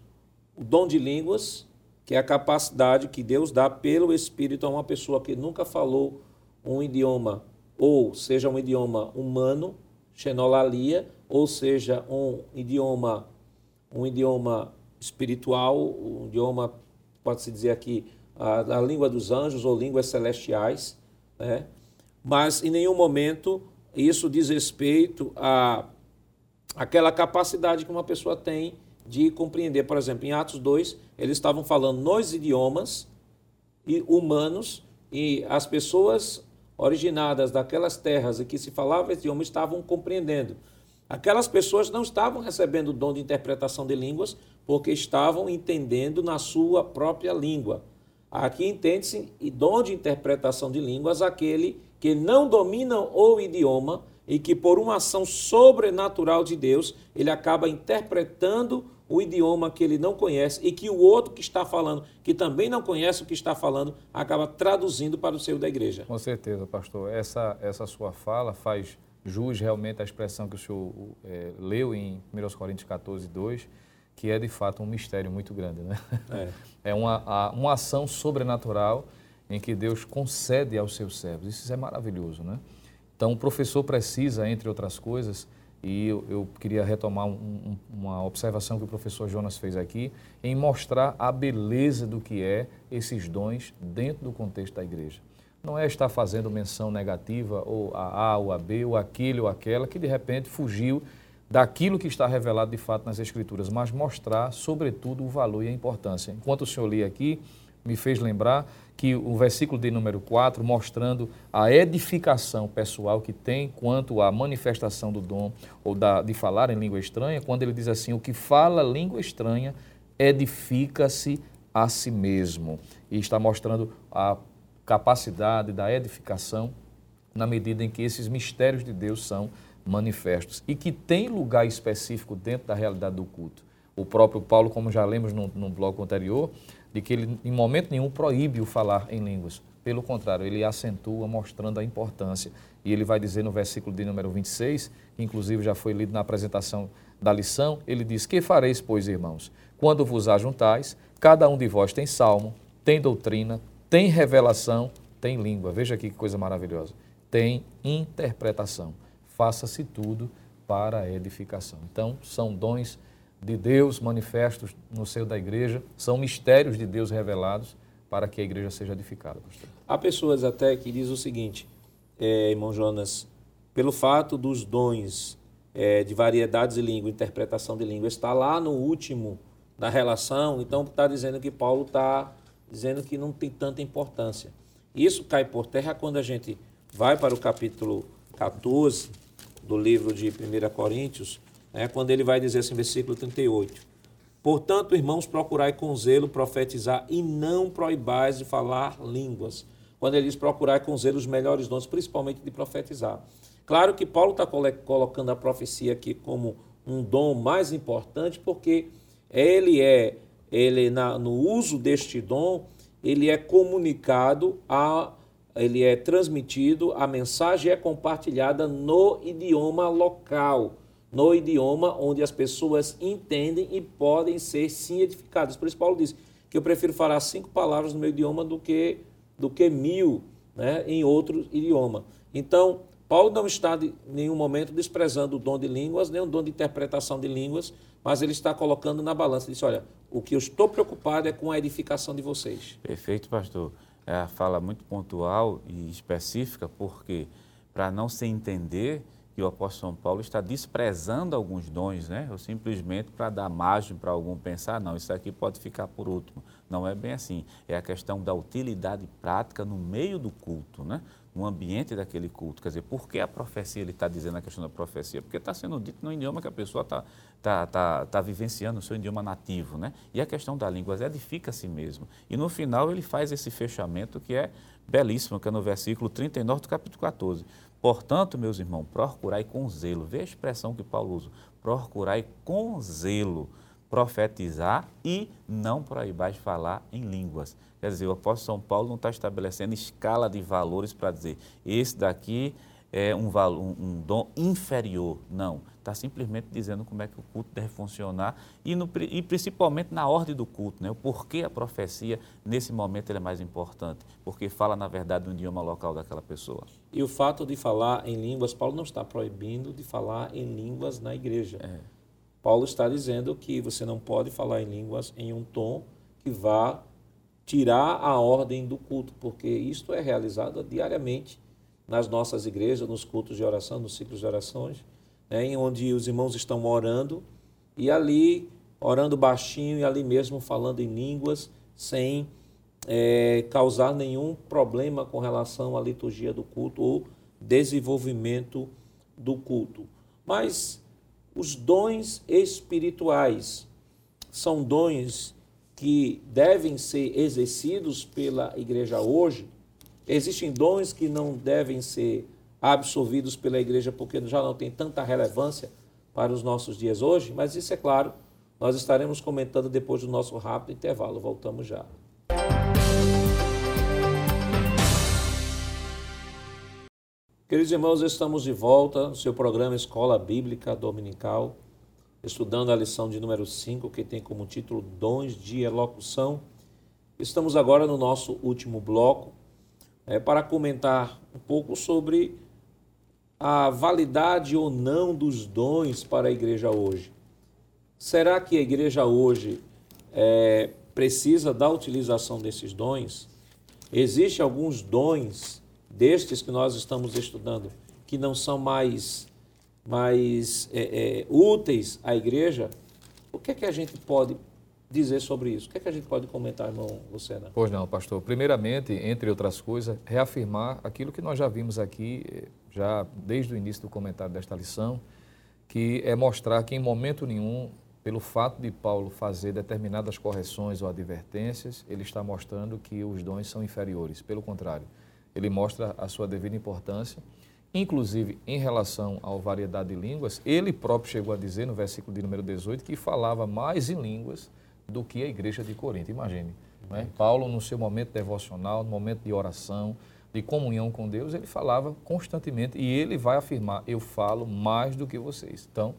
o dom de línguas, que é a capacidade que Deus dá pelo Espírito a uma pessoa que nunca falou um idioma, ou seja, um idioma humano, xenolalia, ou seja, um idioma um idioma espiritual, um idioma, pode-se dizer aqui, a, a, língua dos anjos ou línguas celestiais, né? mas em nenhum momento isso diz respeito a aquela capacidade que uma pessoa tem de compreender. Por exemplo, em Atos 2, eles estavam falando nos idiomas humanos e as pessoas originadas daquelas terras em que se falava esse idioma estavam compreendendo. Aquelas pessoas não estavam recebendo o dom de interpretação de línguas porque estavam entendendo na sua própria língua. Aqui entende-se dom de interpretação de línguas aquele que não domina o idioma e que por uma ação sobrenatural de Deus, ele acaba interpretando o idioma que ele não conhece e que o outro que está falando, que também não conhece o que está falando, acaba traduzindo para o seu da igreja. Com certeza, pastor. Essa, essa sua fala faz jus realmente à expressão que o senhor é, leu em 1 Coríntios 14, 2, que é de fato um mistério muito grande. Né? É, é uma, uma ação sobrenatural em que Deus concede aos seus servos. Isso é maravilhoso, né? Então, o professor precisa, entre outras coisas, e eu, eu queria retomar um, um, uma observação que o professor Jonas fez aqui, em mostrar a beleza do que é esses dons dentro do contexto da igreja. Não é estar fazendo menção negativa, ou a A, ou a B, ou aquele ou aquela, que de repente fugiu daquilo que está revelado de fato nas Escrituras, mas mostrar, sobretudo, o valor e a importância. Enquanto o senhor lia aqui, me fez lembrar que o versículo de número 4, mostrando a edificação pessoal que tem quanto à manifestação do dom ou da, de falar em língua estranha, quando ele diz assim: o que fala língua estranha edifica-se a si mesmo. E está mostrando a capacidade da edificação na medida em que esses mistérios de Deus são manifestos e que tem lugar específico dentro da realidade do culto. O próprio Paulo, como já lemos no, no bloco anterior, de que ele em momento nenhum proíbe o falar em línguas. Pelo contrário, ele acentua mostrando a importância. E ele vai dizer no versículo de número 26, que inclusive já foi lido na apresentação da lição, ele diz: Que fareis, pois, irmãos? Quando vos ajuntais, cada um de vós tem salmo, tem doutrina, tem revelação, tem língua. Veja aqui que coisa maravilhosa. Tem interpretação. Faça-se tudo para a edificação. Então, são dons de Deus manifestos no seio da igreja, são mistérios de Deus revelados para que a igreja seja edificada. Há pessoas até que dizem o seguinte, é, irmão Jonas, pelo fato dos dons é, de variedades de língua, interpretação de língua, está lá no último da relação, então está dizendo que Paulo está dizendo que não tem tanta importância. Isso cai por terra quando a gente vai para o capítulo 14 do livro de 1 Coríntios, né, quando ele vai dizer assim, versículo 38. Portanto, irmãos, procurai com zelo profetizar e não proibais de falar línguas. Quando ele diz procurar com zelo os melhores dons, principalmente de profetizar. Claro que Paulo está colocando a profecia aqui como um dom mais importante, porque ele é, ele na, no uso deste dom, ele é comunicado a ele é transmitido, a mensagem é compartilhada no idioma local no idioma onde as pessoas entendem e podem ser sim edificadas. Por isso Paulo diz que eu prefiro falar cinco palavras no meu idioma do que, do que mil né, em outro idioma. Então, Paulo não está em nenhum momento desprezando o dom de línguas, nem o dom de interpretação de línguas, mas ele está colocando na balança. Ele diz, olha, o que eu estou preocupado é com a edificação de vocês. Perfeito, pastor. É a fala muito pontual e específica, porque para não se entender o apóstolo São Paulo está desprezando alguns dons, né? Ou simplesmente para dar margem para algum pensar, não, isso aqui pode ficar por último. Não é bem assim. É a questão da utilidade prática no meio do culto, né? no ambiente daquele culto. Quer dizer, por que a profecia, ele está dizendo a questão da profecia? Porque está sendo dito no idioma que a pessoa está tá, tá, tá vivenciando, o seu idioma nativo. Né? E a questão da língua edifica a si mesmo. E no final ele faz esse fechamento que é belíssimo, que é no versículo 39 do capítulo 14. Portanto, meus irmãos, procurai com zelo. Vê a expressão que Paulo usa. Procurai com zelo profetizar e não proibais falar em línguas. Quer dizer, o apóstolo São Paulo não está estabelecendo escala de valores para dizer esse daqui é um, um, um dom inferior. Não. Está simplesmente dizendo como é que o culto deve funcionar e, no, e principalmente na ordem do culto. Né? O porquê a profecia, nesse momento, é mais importante. Porque fala, na verdade, no idioma local daquela pessoa. E o fato de falar em línguas, Paulo não está proibindo de falar em línguas na igreja. É. Paulo está dizendo que você não pode falar em línguas em um tom que vá tirar a ordem do culto, porque isto é realizado diariamente nas nossas igrejas, nos cultos de oração, nos ciclos de orações, né, em onde os irmãos estão orando e ali orando baixinho e ali mesmo falando em línguas, sem é, causar nenhum problema com relação à liturgia do culto ou desenvolvimento do culto. Mas os dons espirituais são dons que devem ser exercidos pela igreja hoje. Existem dons que não devem ser absorvidos pela igreja porque já não tem tanta relevância para os nossos dias hoje, mas isso é claro, nós estaremos comentando depois do nosso rápido intervalo. Voltamos já. Queridos irmãos, estamos de volta no seu programa Escola Bíblica Dominical, estudando a lição de número 5, que tem como título Dons de Elocução. Estamos agora no nosso último bloco é, para comentar um pouco sobre a validade ou não dos dons para a igreja hoje. Será que a igreja hoje é, precisa da utilização desses dons? Existem alguns dons destes que nós estamos estudando, que não são mais, mais é, é, úteis à igreja, o que é que a gente pode dizer sobre isso? O que é que a gente pode comentar, irmão Lucena? Pois não, pastor. Primeiramente, entre outras coisas, reafirmar aquilo que nós já vimos aqui, eh, já desde o início do comentário desta lição, que é mostrar que em momento nenhum, pelo fato de Paulo fazer determinadas correções ou advertências, ele está mostrando que os dons são inferiores. Pelo contrário, ele mostra a sua devida importância, inclusive em relação à variedade de línguas. Ele próprio chegou a dizer no versículo de número 18 que falava mais em línguas do que a igreja de Corinto. Imagine. Né? Paulo, no seu momento devocional, no momento de oração, de comunhão com Deus, ele falava constantemente e ele vai afirmar: Eu falo mais do que vocês. Então,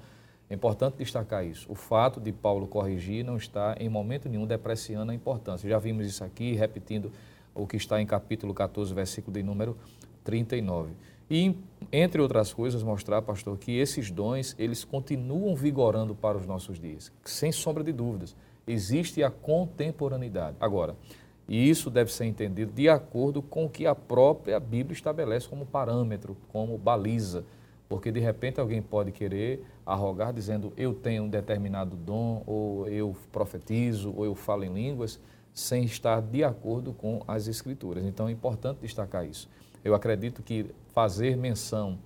é importante destacar isso. O fato de Paulo corrigir não está em momento nenhum depreciando a importância. Já vimos isso aqui, repetindo o que está em capítulo 14, versículo de número 39. E, entre outras coisas, mostrar, pastor, que esses dons, eles continuam vigorando para os nossos dias, sem sombra de dúvidas. Existe a contemporaneidade. Agora, e isso deve ser entendido de acordo com o que a própria Bíblia estabelece como parâmetro, como baliza. Porque de repente alguém pode querer arrogar dizendo eu tenho um determinado dom, ou eu profetizo, ou eu falo em línguas, sem estar de acordo com as Escrituras. Então é importante destacar isso. Eu acredito que fazer menção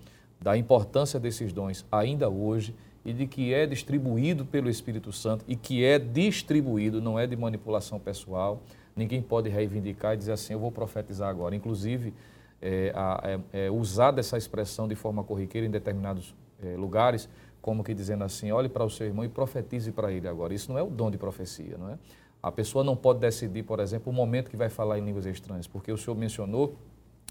da importância desses dons ainda hoje e de que é distribuído pelo Espírito Santo e que é distribuído, não é de manipulação pessoal. Ninguém pode reivindicar e dizer assim, eu vou profetizar agora. Inclusive, é, é, é, usar dessa expressão de forma corriqueira em determinados é, lugares, como que dizendo assim, olhe para o seu irmão e profetize para ele agora. Isso não é o dom de profecia, não é? A pessoa não pode decidir, por exemplo, o momento que vai falar em línguas estranhas, porque o Senhor mencionou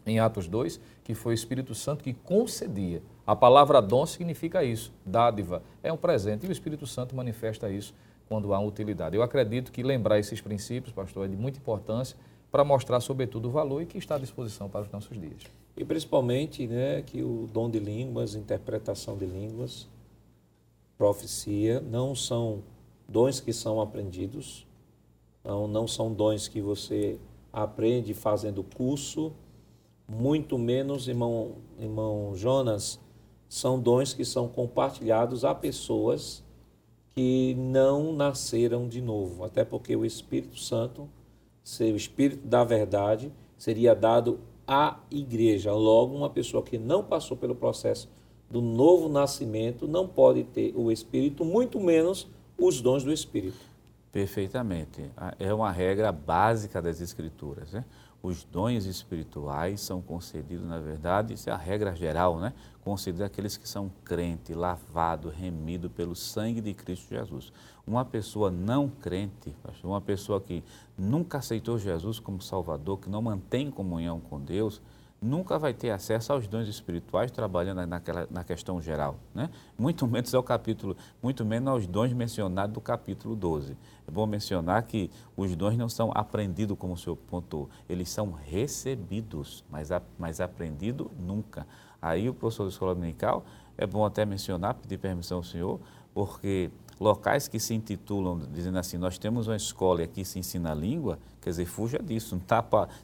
em Atos 2 que foi o Espírito Santo que concedia. A palavra dom significa isso, dádiva, é um presente, e o Espírito Santo manifesta isso quando há utilidade. Eu acredito que lembrar esses princípios, pastor, é de muita importância para mostrar, sobretudo, o valor e que está à disposição para os nossos dias. E principalmente né, que o dom de línguas, interpretação de línguas, profecia, não são dons que são aprendidos, não, não são dons que você aprende fazendo curso, muito menos, irmão, irmão Jonas, são dons que são compartilhados a pessoas que não nasceram de novo. Até porque o Espírito Santo, o Espírito da verdade, seria dado à igreja. Logo, uma pessoa que não passou pelo processo do novo nascimento não pode ter o Espírito, muito menos os dons do Espírito. Perfeitamente. É uma regra básica das Escrituras. Né? Os dons espirituais são concedidos, na verdade, isso é a regra geral, né? concedidos àqueles que são crente, lavado, remido pelo sangue de Cristo Jesus. Uma pessoa não crente, uma pessoa que nunca aceitou Jesus como Salvador, que não mantém comunhão com Deus, nunca vai ter acesso aos dons espirituais trabalhando naquela, na questão geral. Né? Muito menos ao capítulo, muito menos aos dons mencionados do capítulo 12. É bom mencionar que os dons não são aprendidos, como o senhor pontuou, eles são recebidos, mas, mas aprendido nunca. Aí o professor da escola dominical, é bom até mencionar, pedir permissão ao senhor, porque locais que se intitulam, dizendo assim, nós temos uma escola e aqui se ensina a língua, quer dizer, fuja disso, está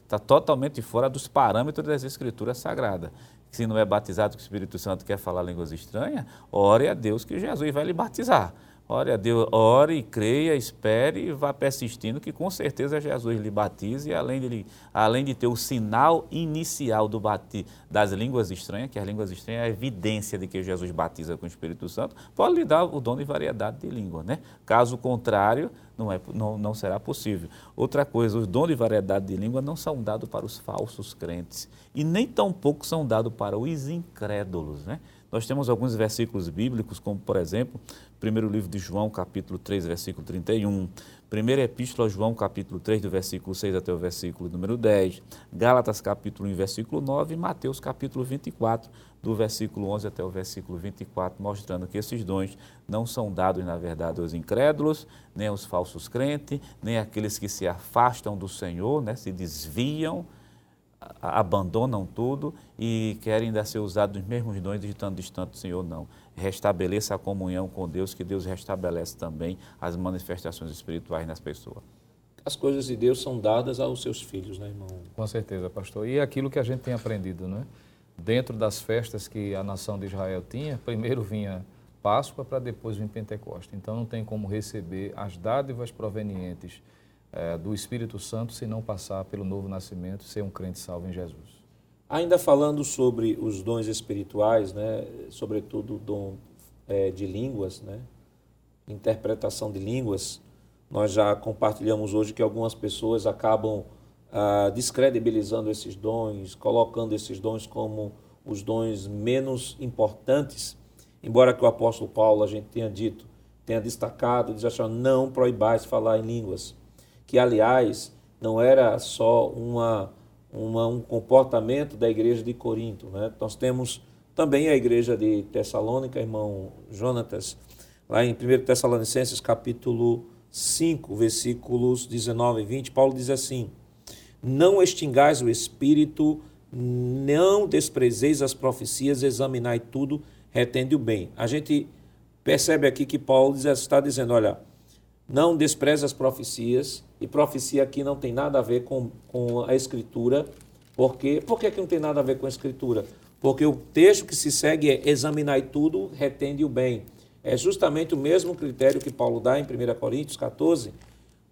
tá totalmente fora dos parâmetros das escrituras sagradas. Se não é batizado com o Espírito Santo quer falar línguas estranhas, ore a Deus que Jesus vai lhe batizar. Ore a Deus, ore, creia, espere e vá persistindo, que com certeza Jesus lhe batize, e além de, além de ter o sinal inicial do bati, das línguas estranhas, que as línguas estranhas é a evidência de que Jesus batiza com o Espírito Santo, pode lhe dar o dom de variedade de língua. Né? Caso contrário, não, é, não, não será possível. Outra coisa, os dons de variedade de língua não são dados para os falsos crentes, e nem tampouco são dados para os incrédulos. Né? Nós temos alguns versículos bíblicos, como por exemplo, primeiro livro de João, capítulo 3, versículo 31, primeira epístola a João, capítulo 3, do versículo 6 até o versículo número 10, Gálatas, capítulo 1, versículo 9 e Mateus, capítulo 24, do versículo 11 até o versículo 24, mostrando que esses dons não são dados, na verdade, aos incrédulos, nem aos falsos crentes, nem àqueles que se afastam do Senhor, né, se desviam, abandonam tudo e querem ainda ser usados os mesmos dons de tanto distante do Senhor, não. Restabeleça a comunhão com Deus, que Deus restabelece também as manifestações espirituais nas pessoas. As coisas de Deus são dadas aos seus filhos, né, irmão? Com certeza, pastor. E é aquilo que a gente tem aprendido, né? Dentro das festas que a nação de Israel tinha, primeiro vinha Páscoa para depois vir Pentecostes. Então não tem como receber as dádivas provenientes é, do Espírito Santo se não passar pelo novo nascimento, ser um crente salvo em Jesus. Ainda falando sobre os dons espirituais, né, sobretudo o dom é, de línguas, né, interpretação de línguas, nós já compartilhamos hoje que algumas pessoas acabam ah, descredibilizando esses dons, colocando esses dons como os dons menos importantes, embora que o apóstolo Paulo, a gente tenha dito, tenha destacado, diz assim, não proibais falar em línguas que, aliás, não era só uma, uma, um comportamento da igreja de Corinto. Né? Nós temos também a igreja de Tessalônica, irmão Jonatas, lá em 1 Tessalonicenses capítulo 5, versículos 19 e 20, Paulo diz assim: Não extingais o espírito, não desprezeis as profecias, examinai tudo, retende o bem. A gente percebe aqui que Paulo está dizendo: olha, não despreze as profecias, e profecia aqui não tem nada a ver com, com a escritura. Por quê? Por que, não tem nada a ver com a escritura? Porque o texto que se segue é examinai tudo, retende o bem. É justamente o mesmo critério que Paulo dá em 1 Coríntios 14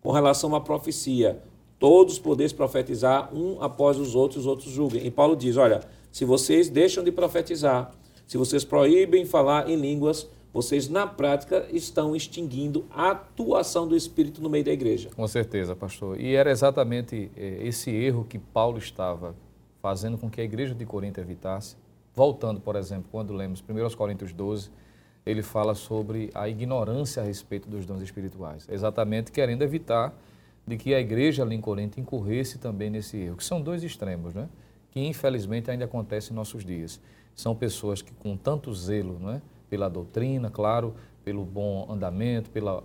com relação à profecia. Todos podeis profetizar um após os outros, os outros julguem. E Paulo diz: olha, se vocês deixam de profetizar, se vocês proíbem falar em línguas, vocês na prática estão extinguindo a atuação do Espírito no meio da igreja. Com certeza, pastor. E era exatamente eh, esse erro que Paulo estava fazendo com que a igreja de Corinto evitasse. Voltando, por exemplo, quando lemos 1 Coríntios 12, ele fala sobre a ignorância a respeito dos dons espirituais, exatamente querendo evitar de que a igreja ali em Corinto incorresse também nesse erro, que são dois extremos, né? que infelizmente ainda acontece em nossos dias. São pessoas que com tanto zelo, não é? Pela doutrina, claro, pelo bom andamento, pela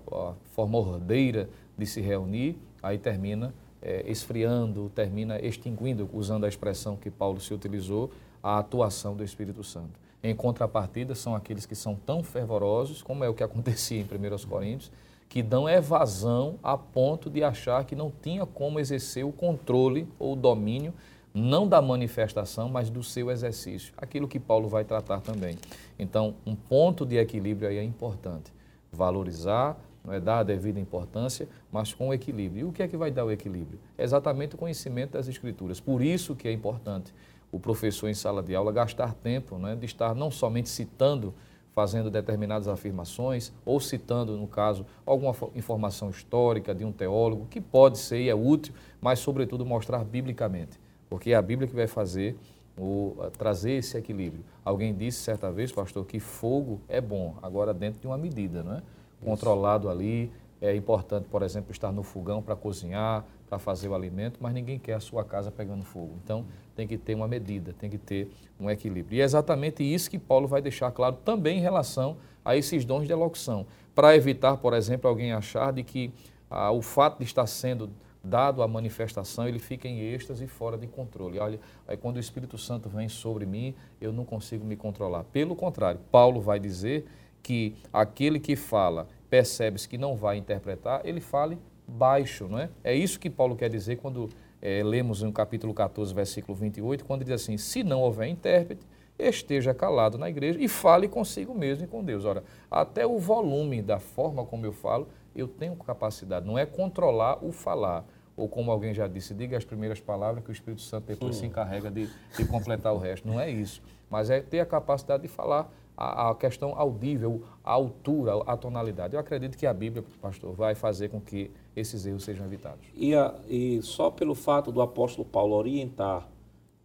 forma ordeira de se reunir, aí termina é, esfriando, termina extinguindo, usando a expressão que Paulo se utilizou, a atuação do Espírito Santo. Em contrapartida, são aqueles que são tão fervorosos, como é o que acontecia em 1 Coríntios, que dão evasão a ponto de achar que não tinha como exercer o controle ou o domínio não da manifestação, mas do seu exercício. Aquilo que Paulo vai tratar também. Então, um ponto de equilíbrio aí é importante. Valorizar, não é dar a devida importância, mas com equilíbrio. E o que é que vai dar o equilíbrio? É exatamente o conhecimento das escrituras. Por isso que é importante o professor em sala de aula gastar tempo, né, de estar não somente citando, fazendo determinadas afirmações, ou citando, no caso, alguma informação histórica de um teólogo, que pode ser e é útil, mas, sobretudo, mostrar biblicamente porque é a Bíblia que vai fazer o, trazer esse equilíbrio. Alguém disse certa vez, pastor, que fogo é bom, agora dentro de uma medida, não é? Controlado ali, é importante, por exemplo, estar no fogão para cozinhar, para fazer o alimento, mas ninguém quer a sua casa pegando fogo. Então, tem que ter uma medida, tem que ter um equilíbrio. E é exatamente isso que Paulo vai deixar claro também em relação a esses dons de elocução, para evitar, por exemplo, alguém achar de que ah, o fato de estar sendo dado a manifestação, ele fica em êxtase e fora de controle. Olha, aí quando o Espírito Santo vem sobre mim, eu não consigo me controlar. Pelo contrário, Paulo vai dizer que aquele que fala percebe-se que não vai interpretar, ele fale baixo, não é? É isso que Paulo quer dizer quando é, lemos no capítulo 14, versículo 28, quando diz assim: se não houver intérprete, esteja calado na igreja e fale consigo mesmo e com Deus. Ora, até o volume da forma como eu falo, eu tenho capacidade, não é controlar o falar. Ou como alguém já disse, diga as primeiras palavras que o Espírito Santo depois hum. se encarrega de, de completar o resto. Não é isso. Mas é ter a capacidade de falar a, a, questão audível, a altura, a tonalidade. Eu acredito que a Bíblia, pastor, vai fazer com que esses erros sejam evitados. E, a, e só pelo fato do apóstolo Paulo orientar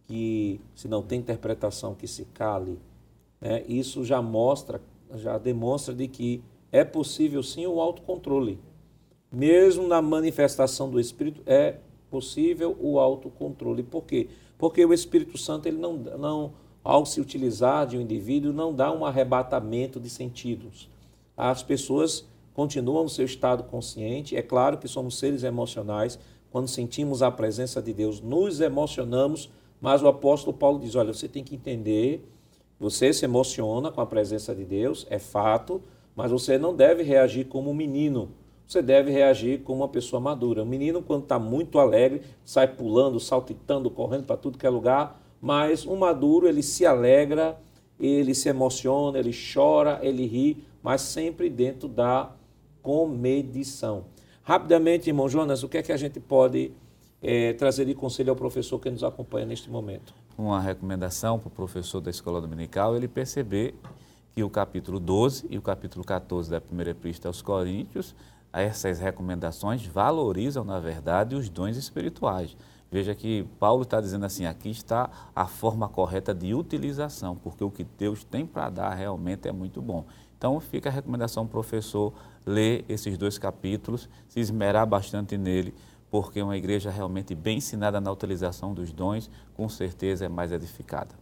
que se não tem interpretação que se cale, né, isso já mostra, já demonstra de que é possível sim o autocontrole. Mesmo na manifestação do Espírito é possível o autocontrole. Por quê? Porque o Espírito Santo ele não, não ao se utilizar de um indivíduo não dá um arrebatamento de sentidos. As pessoas continuam no seu estado consciente. É claro que somos seres emocionais. Quando sentimos a presença de Deus, nos emocionamos mas o apóstolo Paulo diz: olha, você tem que entender, você se emociona com a presença de Deus, é fato, mas você não deve reagir como um menino. Você deve reagir como uma pessoa madura. O menino, quando está muito alegre, sai pulando, saltitando, correndo para tudo que é lugar, mas o maduro, ele se alegra, ele se emociona, ele chora, ele ri, mas sempre dentro da comedição. Rapidamente, irmão Jonas, o que é que a gente pode é, trazer de conselho ao professor que nos acompanha neste momento? Uma recomendação para o professor da escola dominical, ele perceber o capítulo 12 e o capítulo 14 da primeira epístola aos Coríntios, essas recomendações valorizam, na verdade, os dons espirituais. Veja que Paulo está dizendo assim: aqui está a forma correta de utilização, porque o que Deus tem para dar realmente é muito bom. Então, fica a recomendação, professor, ler esses dois capítulos, se esmerar bastante nele, porque uma igreja realmente bem ensinada na utilização dos dons, com certeza é mais edificada.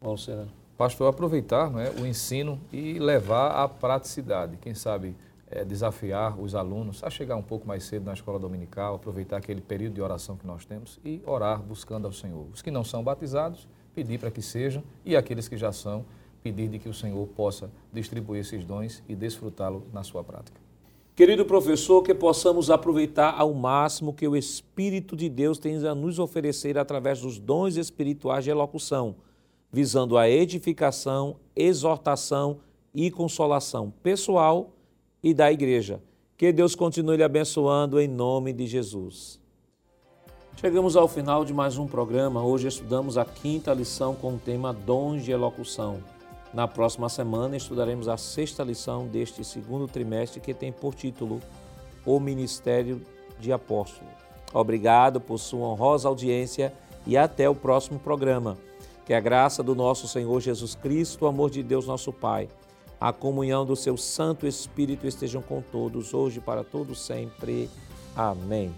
Bom, Senhor. Pastor, aproveitar é, o ensino e levar à praticidade. Quem sabe é, desafiar os alunos a chegar um pouco mais cedo na escola dominical, aproveitar aquele período de oração que nós temos e orar buscando ao Senhor. Os que não são batizados, pedir para que sejam, e aqueles que já são, pedir de que o Senhor possa distribuir esses dons e desfrutá-lo na sua prática. Querido professor, que possamos aproveitar ao máximo que o Espírito de Deus tem a nos oferecer através dos dons espirituais de elocução, visando a edificação, exortação e consolação pessoal e da igreja. Que Deus continue lhe abençoando em nome de Jesus. Chegamos ao final de mais um programa. Hoje estudamos a quinta lição com o tema Dons de Elocução. Na próxima semana estudaremos a sexta lição deste segundo trimestre que tem por título O Ministério de Apóstolo. Obrigado por sua honrosa audiência e até o próximo programa. Que a graça do nosso Senhor Jesus Cristo, o amor de Deus nosso Pai, a comunhão do seu Santo Espírito estejam com todos, hoje para todos sempre. Amém.